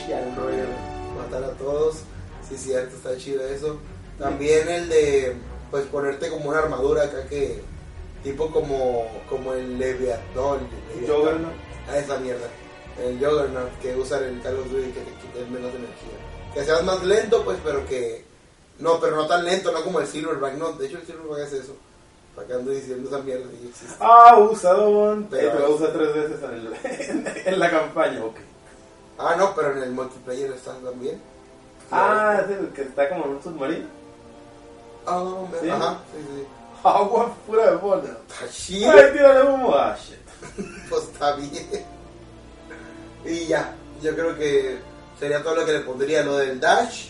Ya, el rollo, matar a todos. Sí, cierto, está chido eso. También el de, pues ponerte como una armadura acá que, tipo como, como el Leviathan. el. Juggernaut. A esa mierda. El Juggernaut que usa el Call of Duty que te quite menos energía. Que seas más lento, pues, pero que. No, pero no tan lento, no como el Silverback. No, de hecho, el Silverback es eso. Para que ando diciendo esa mierda si existe. Ah, usadón. Pero- Pero lo usa tres veces en, el- en la campaña, ok. Ah, no, pero en el multiplayer está también. Ah, es el que está como en un submarino. Ah, me- Sí. ajá, sí, sí. Agua pura de bola. Está chido. Ay, tírale humo. Ah, shit. Pues está bien. Y ya, yo creo que sería todo lo que le pondría. Lo del dash,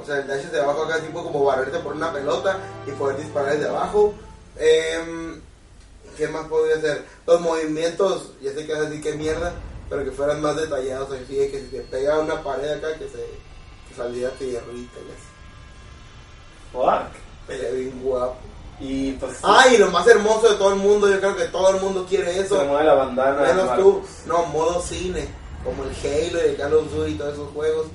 o sea, el dash es de abajo acá, tipo como barrerte por una pelota y poder disparar desde abajo. Em, ¿Qué más podría hacer? Los movimientos, ya sé que vas a decir que mierda, pero que fueran más detallados. Así que si te pega una pared acá, que se que saliera tierrita y así. Fuck. Sería bien guapo. Y pues. Ah, y lo más hermoso de todo el mundo, yo creo que todo el mundo quiere eso. se mueve la bandana. Menos Marcos. tú, no, modo cine, como el Halo y el Call of Duty y todos esos juegos,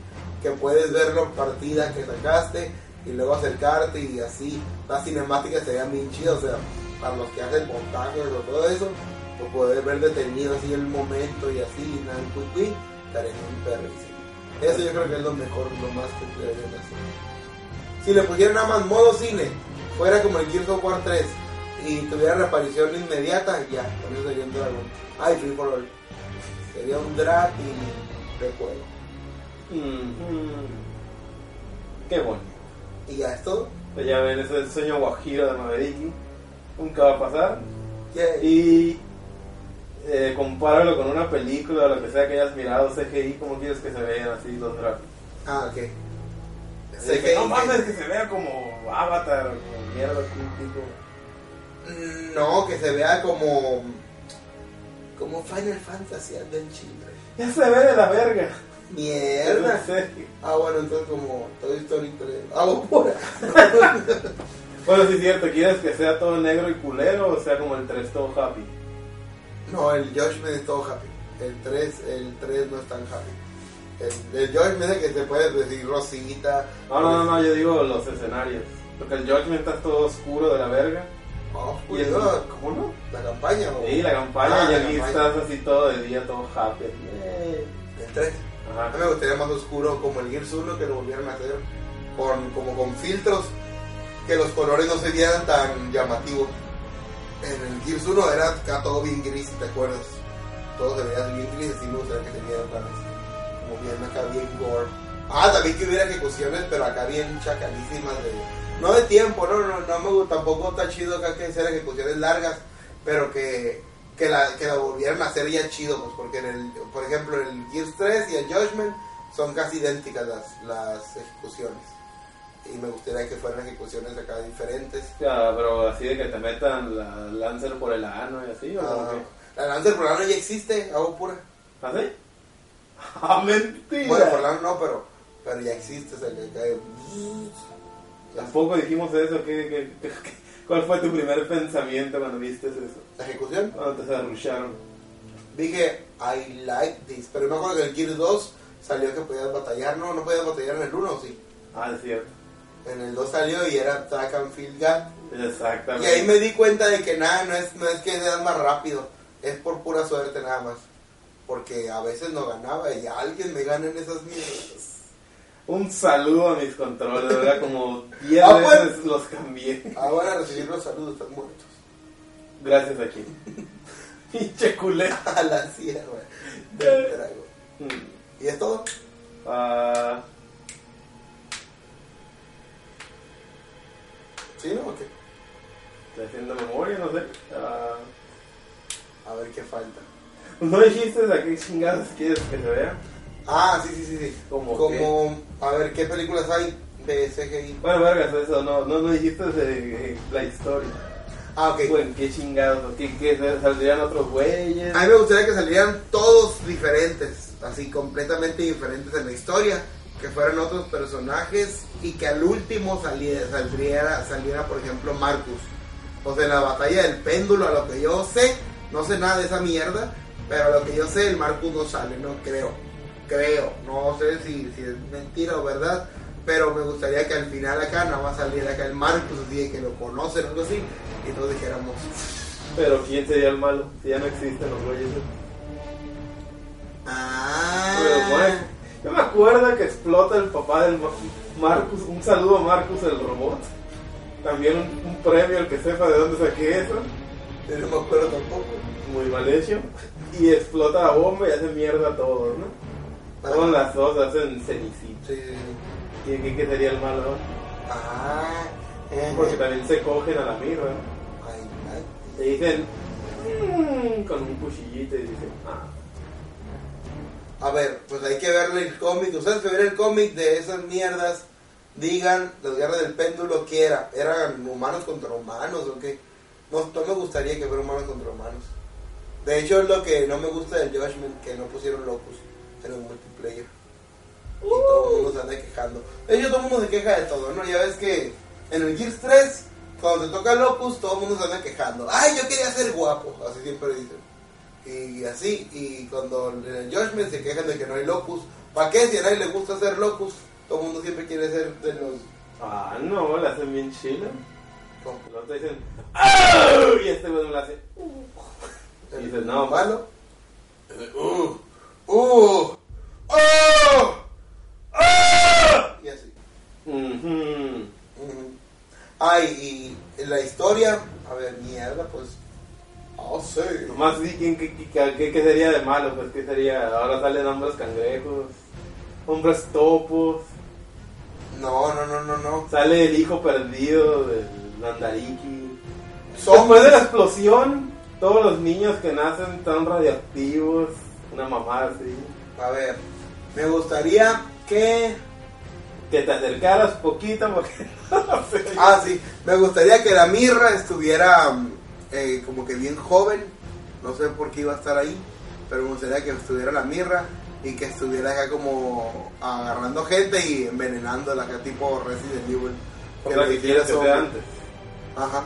que puedes ver la partida que sacaste y luego acercarte y así. Las cinemáticas serían bien chidas, o sea, para los que hacen montajes o todo eso, pues poder ver detenido así el momento y así, y nada, quick, quick, estaría bien perrísimo. Eso yo creo que es lo mejor, lo más que deberían hacer. Si le pusieran nada más modo cine, fuera como el Gears of War 3 y tuviera reaparición inmediata, ya, con eso sería un dragón. Ay, Free for All. Sería un drag y de juego. Mhm. Qué bonito. Y ya es todo. Pues ya ven, ese es el sueño guajiro de Mavericki. Nunca va a pasar. Yay. Y eh, compáralo con una película o lo que sea que hayas mirado, CGI, ¿cómo quieres que se vean así los gráficos? Ah, ok. Sé que no mames que se vea como Avatar, como mierda, así, tipo. Mm, No, que se vea como. Como Final Fantasy Adventure. Ya se ve de la verga. Mierda. Ah, bueno, entonces como Toy Story 3. Agua pura. Bueno, sí es cierto, ¿quieres que sea todo negro y culero o sea como el 3 todo happy? No, el Judgment es todo happy. El 3, el 3 no es tan happy. El, el Judgment es que te puedes decir rosita. No, no, no, no, yo digo los escenarios. Porque el Judgment está todo oscuro de la verga. Oh, Y el, no, ¿Cómo no? la campaña. o- Sí, la campaña Ah, y la aquí campaña. estás así todo de día, todo happy. Eh, El 3. A Ajá. mí me gustaría más oscuro como el Gears 1 que lo volvieran a hacer con, como con filtros que los colores no se vieran tan llamativos. En el Gears 1 era acá todo bien gris, ¿te acuerdas? Todo se veía bien gris, así me gustaría que se viera otra vez. Como bien acá, bien gore. Ah, también que hubiera ejecuciones, pero acá bien chacalísimas de... No de tiempo, no, no, no me gusta, tampoco está chido acá que sean ejecuciones largas pero que, que, la, que la volvieran a hacer ya chido, pues porque en el, por ejemplo, el Gears 3 y el Judgment son casi idénticas las, las ejecuciones. Y me gustaría que fueran ejecuciones acá diferentes. Ya, pero así de que te metan la Lancer por el ano y así, ¿o Ah, la Lancer por la mano ya existe, hago pura. ¿Ah, sí? ¡Ah, mentira! Bueno, no, pero, pero ya existe, o sea, que cae. Tampoco dijimos eso, ¿qué, qué, qué- qué- cuál fue tu primer pensamiento cuando viste eso? La ejecución. Cuando te zarrucharon. Dije, I like this. Pero me acuerdo que el Gears 2 salió que podías batallar. No, no podías batallar en el 1, sí. Ah, es cierto. En el 2 salió y era track and field gun. Y Exactamente. ahí me di cuenta de que nada, no es, no es que seas más rápido. Es por pura suerte nada más. Porque a veces no ganaba y alguien me gana en esas mierdas. Un saludo a mis controles, ¿verdad? Como 10 Ah, veces los cambié. Ahora recibir los saludos, están muertos. Gracias aquí. Pinche culé. A la sierra del trago. Mm. ¿Y es todo? Ah, ¿Sí, no? ¿O qué? estoy haciendo memoria, no sé. Ah, A ver qué falta. ¿No dijiste a qué chingados quieres que se vea? Ah, sí, sí, sí. sí. ¿Cómo Como, a ver, ¿qué películas hay de CGI? Bueno, vergas, eso, no, no, no dijiste de, la historia. Ah, ok. Bueno, qué chingados, ¿o ¿qué, qué saldrían otros güeyes? A mí me gustaría que salieran todos diferentes, así completamente diferentes en la historia, que fueran otros personajes y que al último saliera, saldría, saliera, por ejemplo, Marcus. O sea, en la batalla del péndulo, a lo que yo sé, no sé nada de esa mierda, pero a lo que yo sé, el Marcus no sale, no creo. Creo, no sé si, si es mentira o verdad, pero me gustaría que al final acá nada más saliera acá el Marcus, así de que lo conocen o algo así, y todos dijéramos, Pero ¿quién sería el malo? Si ya no existen los güeyes. ah, Pero bueno, yo me acuerdo que explota el papá del Ma- Marcus. Un saludo a Marcus el robot. También un, un premio al que sepa de dónde saqué eso. Yo no me acuerdo tampoco. Muy mal hecho. Y explota la bomba y hace mierda a todos, ¿no? Todas las dos hacen cenicita. Sí, sí, sí. ¿Quién qué, qué sería el malo? Ah, eh, Porque también se cogen a la mirra. ay, ay. Te dicen "Mm", con un cuchillito y dicen, ah. A ver, pues hay que verle el cómic. Ustedes que ver el cómic de esas mierdas, digan, las guerras del péndulo, ¿qué era? ¿Eran humanos contra humanos o qué? No, no me gustaría que fueran humanos contra humanos. De hecho, es lo que no me gusta del Judgment, que no pusieron locus en el multiplayer. Y todo el mundo se anda quejando. De hecho, todo el mundo se queja de todo, ¿no? Ya ves que en el Gears 3, cuando te toca locus, todo el mundo se anda quejando. ¡Ay, yo quería ser guapo! Así siempre dicen. Y así, y cuando en el Judgment se quejan de que no hay locus. ¿Para qué? Si a nadie le gusta ser locus, todo el mundo siempre quiere ser de los... Ah, no, la hacen bien chila. ¿cómo? Los dicen, "Ah", y este güey no la hace. Y dices, no, malo. ¡Uh! ¡Uh! ¡Oh! ¡Ah! Y así. Ay, y la historia, a ver, mierda, pues. Oh, sí. Nomás quién, qué, qué, qué- qué sería de malo, pues qué sería. Ahora salen hombres cangrejos, hombres topos, No, no, no, no, no. sale el hijo perdido del Nandariki. Después de la explosión, todos los niños que nacen están radioactivos, una mamada así. A ver, me gustaría que. Que te acercaras poquito porque no sé. Ah, sí, me gustaría que la mirra estuviera mm, eh, como que bien joven. No sé por qué iba a estar ahí, pero me gustaría que estuviera la mirra y que estuviera acá como agarrando gente y envenenándola acá tipo Resident Evil. Que que sea antes. Ajá.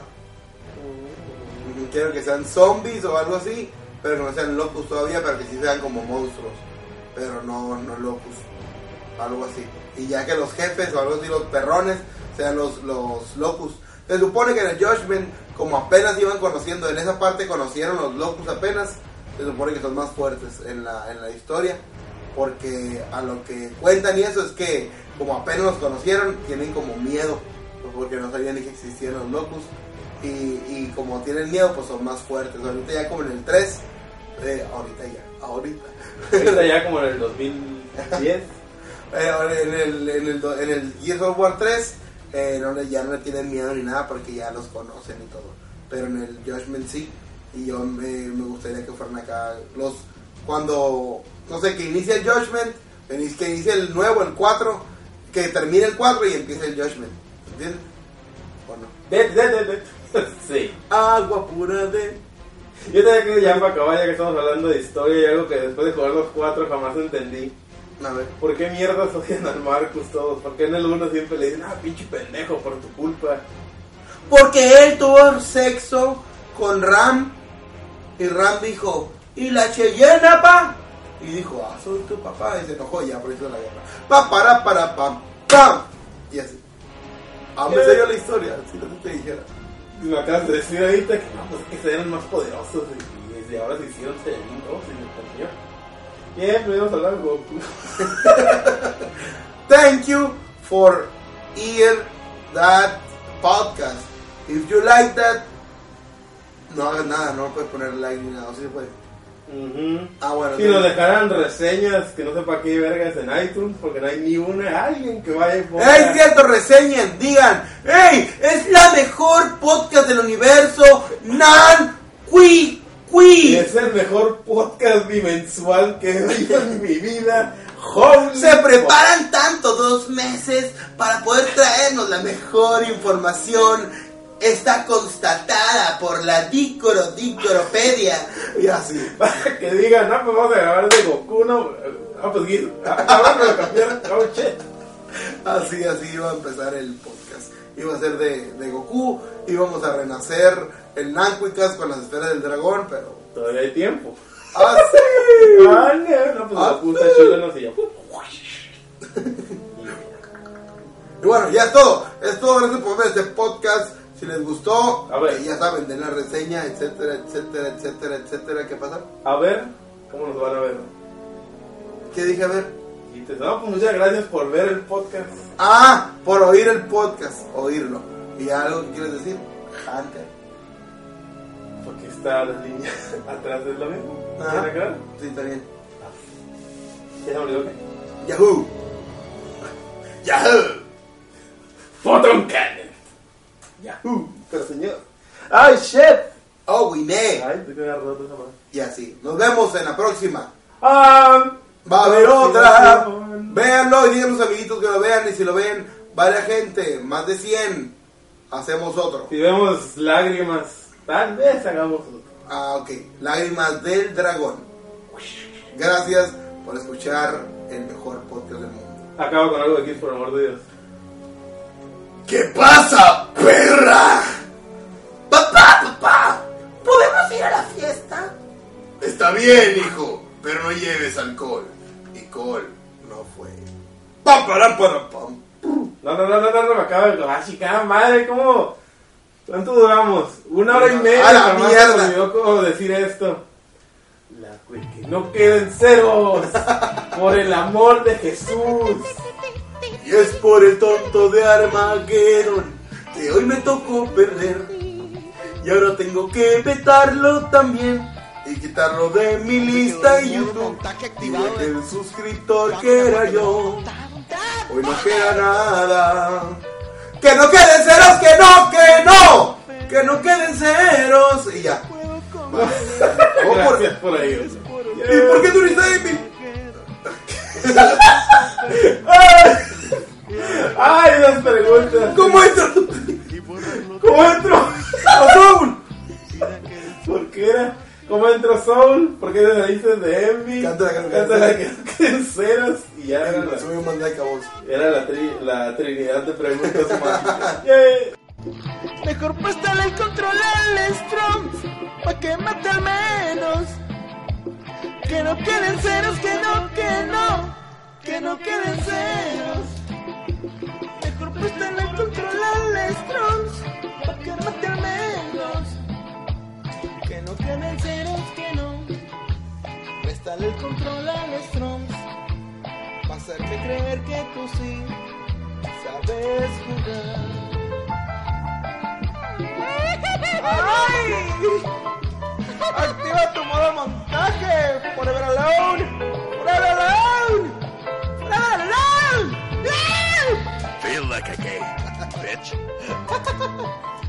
Quiero que sean zombies o algo así, pero que no sean locus todavía, pero que sí sean como monstruos. Pero no, no locus. Algo así. Y ya que los jefes o algo así, los perrones, sean los, los locus. Se supone que en el Judgment, como apenas iban conociendo, en esa parte conocieron los locus apenas, se supone que son más fuertes en la, en la historia. Porque a lo que cuentan y eso es que como apenas los conocieron, tienen como miedo. pues, porque no sabían ni que existían los locus. Y, y como tienen miedo, pues son más fuertes. Ahorita ya como en el 3, eh, ahorita ya, ahorita. Ahorita ya como en el 2010. Eh, en el, en el, en el Gears of War 3 eh, no ya no le tienen miedo ni nada porque ya los conocen y todo. Pero en el Judgment sí. Y yo me, me gustaría que fueran acá los. Cuando. No sé, que inicie el Judgment. Que inicie el nuevo, el 4. Que termine el 4 y empiece el Judgment. ¿Entiendes? ¿O no? De, de, de, de. Sí. Agua pura de. Yo tenía que ya para acabar, ya que estamos hablando de historia y algo que después de jugar los cuatro jamás entendí. A ver. ¿Por qué mierda odian al Marcus todos? ¿Por qué en el uno siempre le dicen, ah, pinche pendejo, por tu culpa? Porque él tuvo sexo con Ram. Y Ram dijo, ¿y la Cheyenne, pa? Y dijo, ah, soy tu papá. Y se enojó ya por eso la guerra. Pa, para, para, pam, pam. Y así. A mí me salió la historia, si no te dijera. Me acabas de decir ahorita que no, pues es que se eran más poderosos y, desde ahora se hicieron Saiyajin 2 y me entendió. Bien, pero íbamos a hablar de Goku. Thank you for hear that podcast. If you like that, no hagas nada, no puedes poner like ni nada, ¿o sí se Ujú. Ah, bueno. Si nos dejaran reseñas que no sé para qué vergas en iTunes, porque no hay ni una, alguien que vaya y ponga- ¡Ey, cierto! Reseñen, digan, ¡Ey! Es la mejor podcast del universo, Nan Qui Qui. Es el mejor podcast bimensual que he oído en mi vida. Holy Se preparan tanto dos meses para poder traernos la mejor información. Está constatada por la Dícoro Dícoropedia. Y así. Para que digan, no, pues vamos a grabar de Goku, no. Ah, pues Guido. Ah, vamos a cambiar. Shit. Así, así iba a empezar el podcast. Iba a ser de, de Goku, íbamos a renacer el Nanquicas con las esferas del dragón, pero... Todavía hay tiempo. ¡Así! Ah, no, pues Ah, Goku está yo. Y bueno, ya es todo. Es todo. Gracias por ver este podcast. Si les gustó, A ver. ya saben, den la reseña, etcétera, etcétera, etcétera, etcétera. ¿Qué pasa? A ver, ¿cómo nos van a ver? ¿Qué dije? A ver. Y te pues muchas gracias por ver el podcast. Ah, por oír el podcast. Oírlo. ¿Y algo que quieres decir? Hunter. Porque está la línea atrás de lo mismo. ¿Tiene acá? Sí, está bien. Ya se olvidó. Yahoo. Yahoo. Photon Cannon. Yahoo. Pero señor. ¡Ay, shit! Oh, we. Ay, te queda roto esa. Y así. Nos vemos en la próxima. Ah, Va a haber otra. Véanlo y digan sus amiguitos que lo vean. Y si lo ven, varias gente, más de 100, hacemos otro. Si vemos lágrimas, tal vez hagamos otro. Ah, ok. Lágrimas del dragón. Gracias por escuchar el mejor podcast del mundo. Acabo con algo de Kiss, por amor de Dios. ¿Qué pasa, perra? Papá, papá, ¿podemos ir a la fiesta? Está bien, hijo, pero no lleves alcohol. Y Col no fue. Pam, param, param, pam. No, no, no, no, no, no, me acabo de. ¡Ah, chica madre! ¿Cómo? ¿Cuánto duramos? Una hora y media. ¡A la mierda! Me olvidó cómo decir esto. La que no queden ceros. por el amor de Jesús. Y es por el tonto de Armageddon que hoy me tocó perder. Y ahora tengo que vetarlo también y quitarlo de mi lista de YouTube. Y de aquel suscriptor que era yo. Hoy no queda nada. Que no queden ceros, que no, que no. Que no queden ceros. Y ya. Por- Gracias por ahí. ¿Y por qué tú no estás en mi? ¡Ay, las preguntas! ¿Cómo entro? ¿Cómo entró? Soul. ¿Por qué era? ¿Cómo entró Soul? ¿Por qué le dices de Envy? Cántala, cántala. Cántala que no queden ceros. Y ya era la, Soy un era la, tri- la trinidad de preguntas mágicas. Mejor préstale el control al Strong, pa' que mate al menos. Que no queden ceros, que no, que no, que no queden ceros. Mejor préstale el control al Strong, pa' que mate al menos. Que no queden ceros, que no. Préstale el control al Strong, pa' hacerte creer que tú sí sabes jugar. ¡Ay! Activa tu modo montaje. Forever alone. Forever alone. Forever alone. Feel like a gay bitch.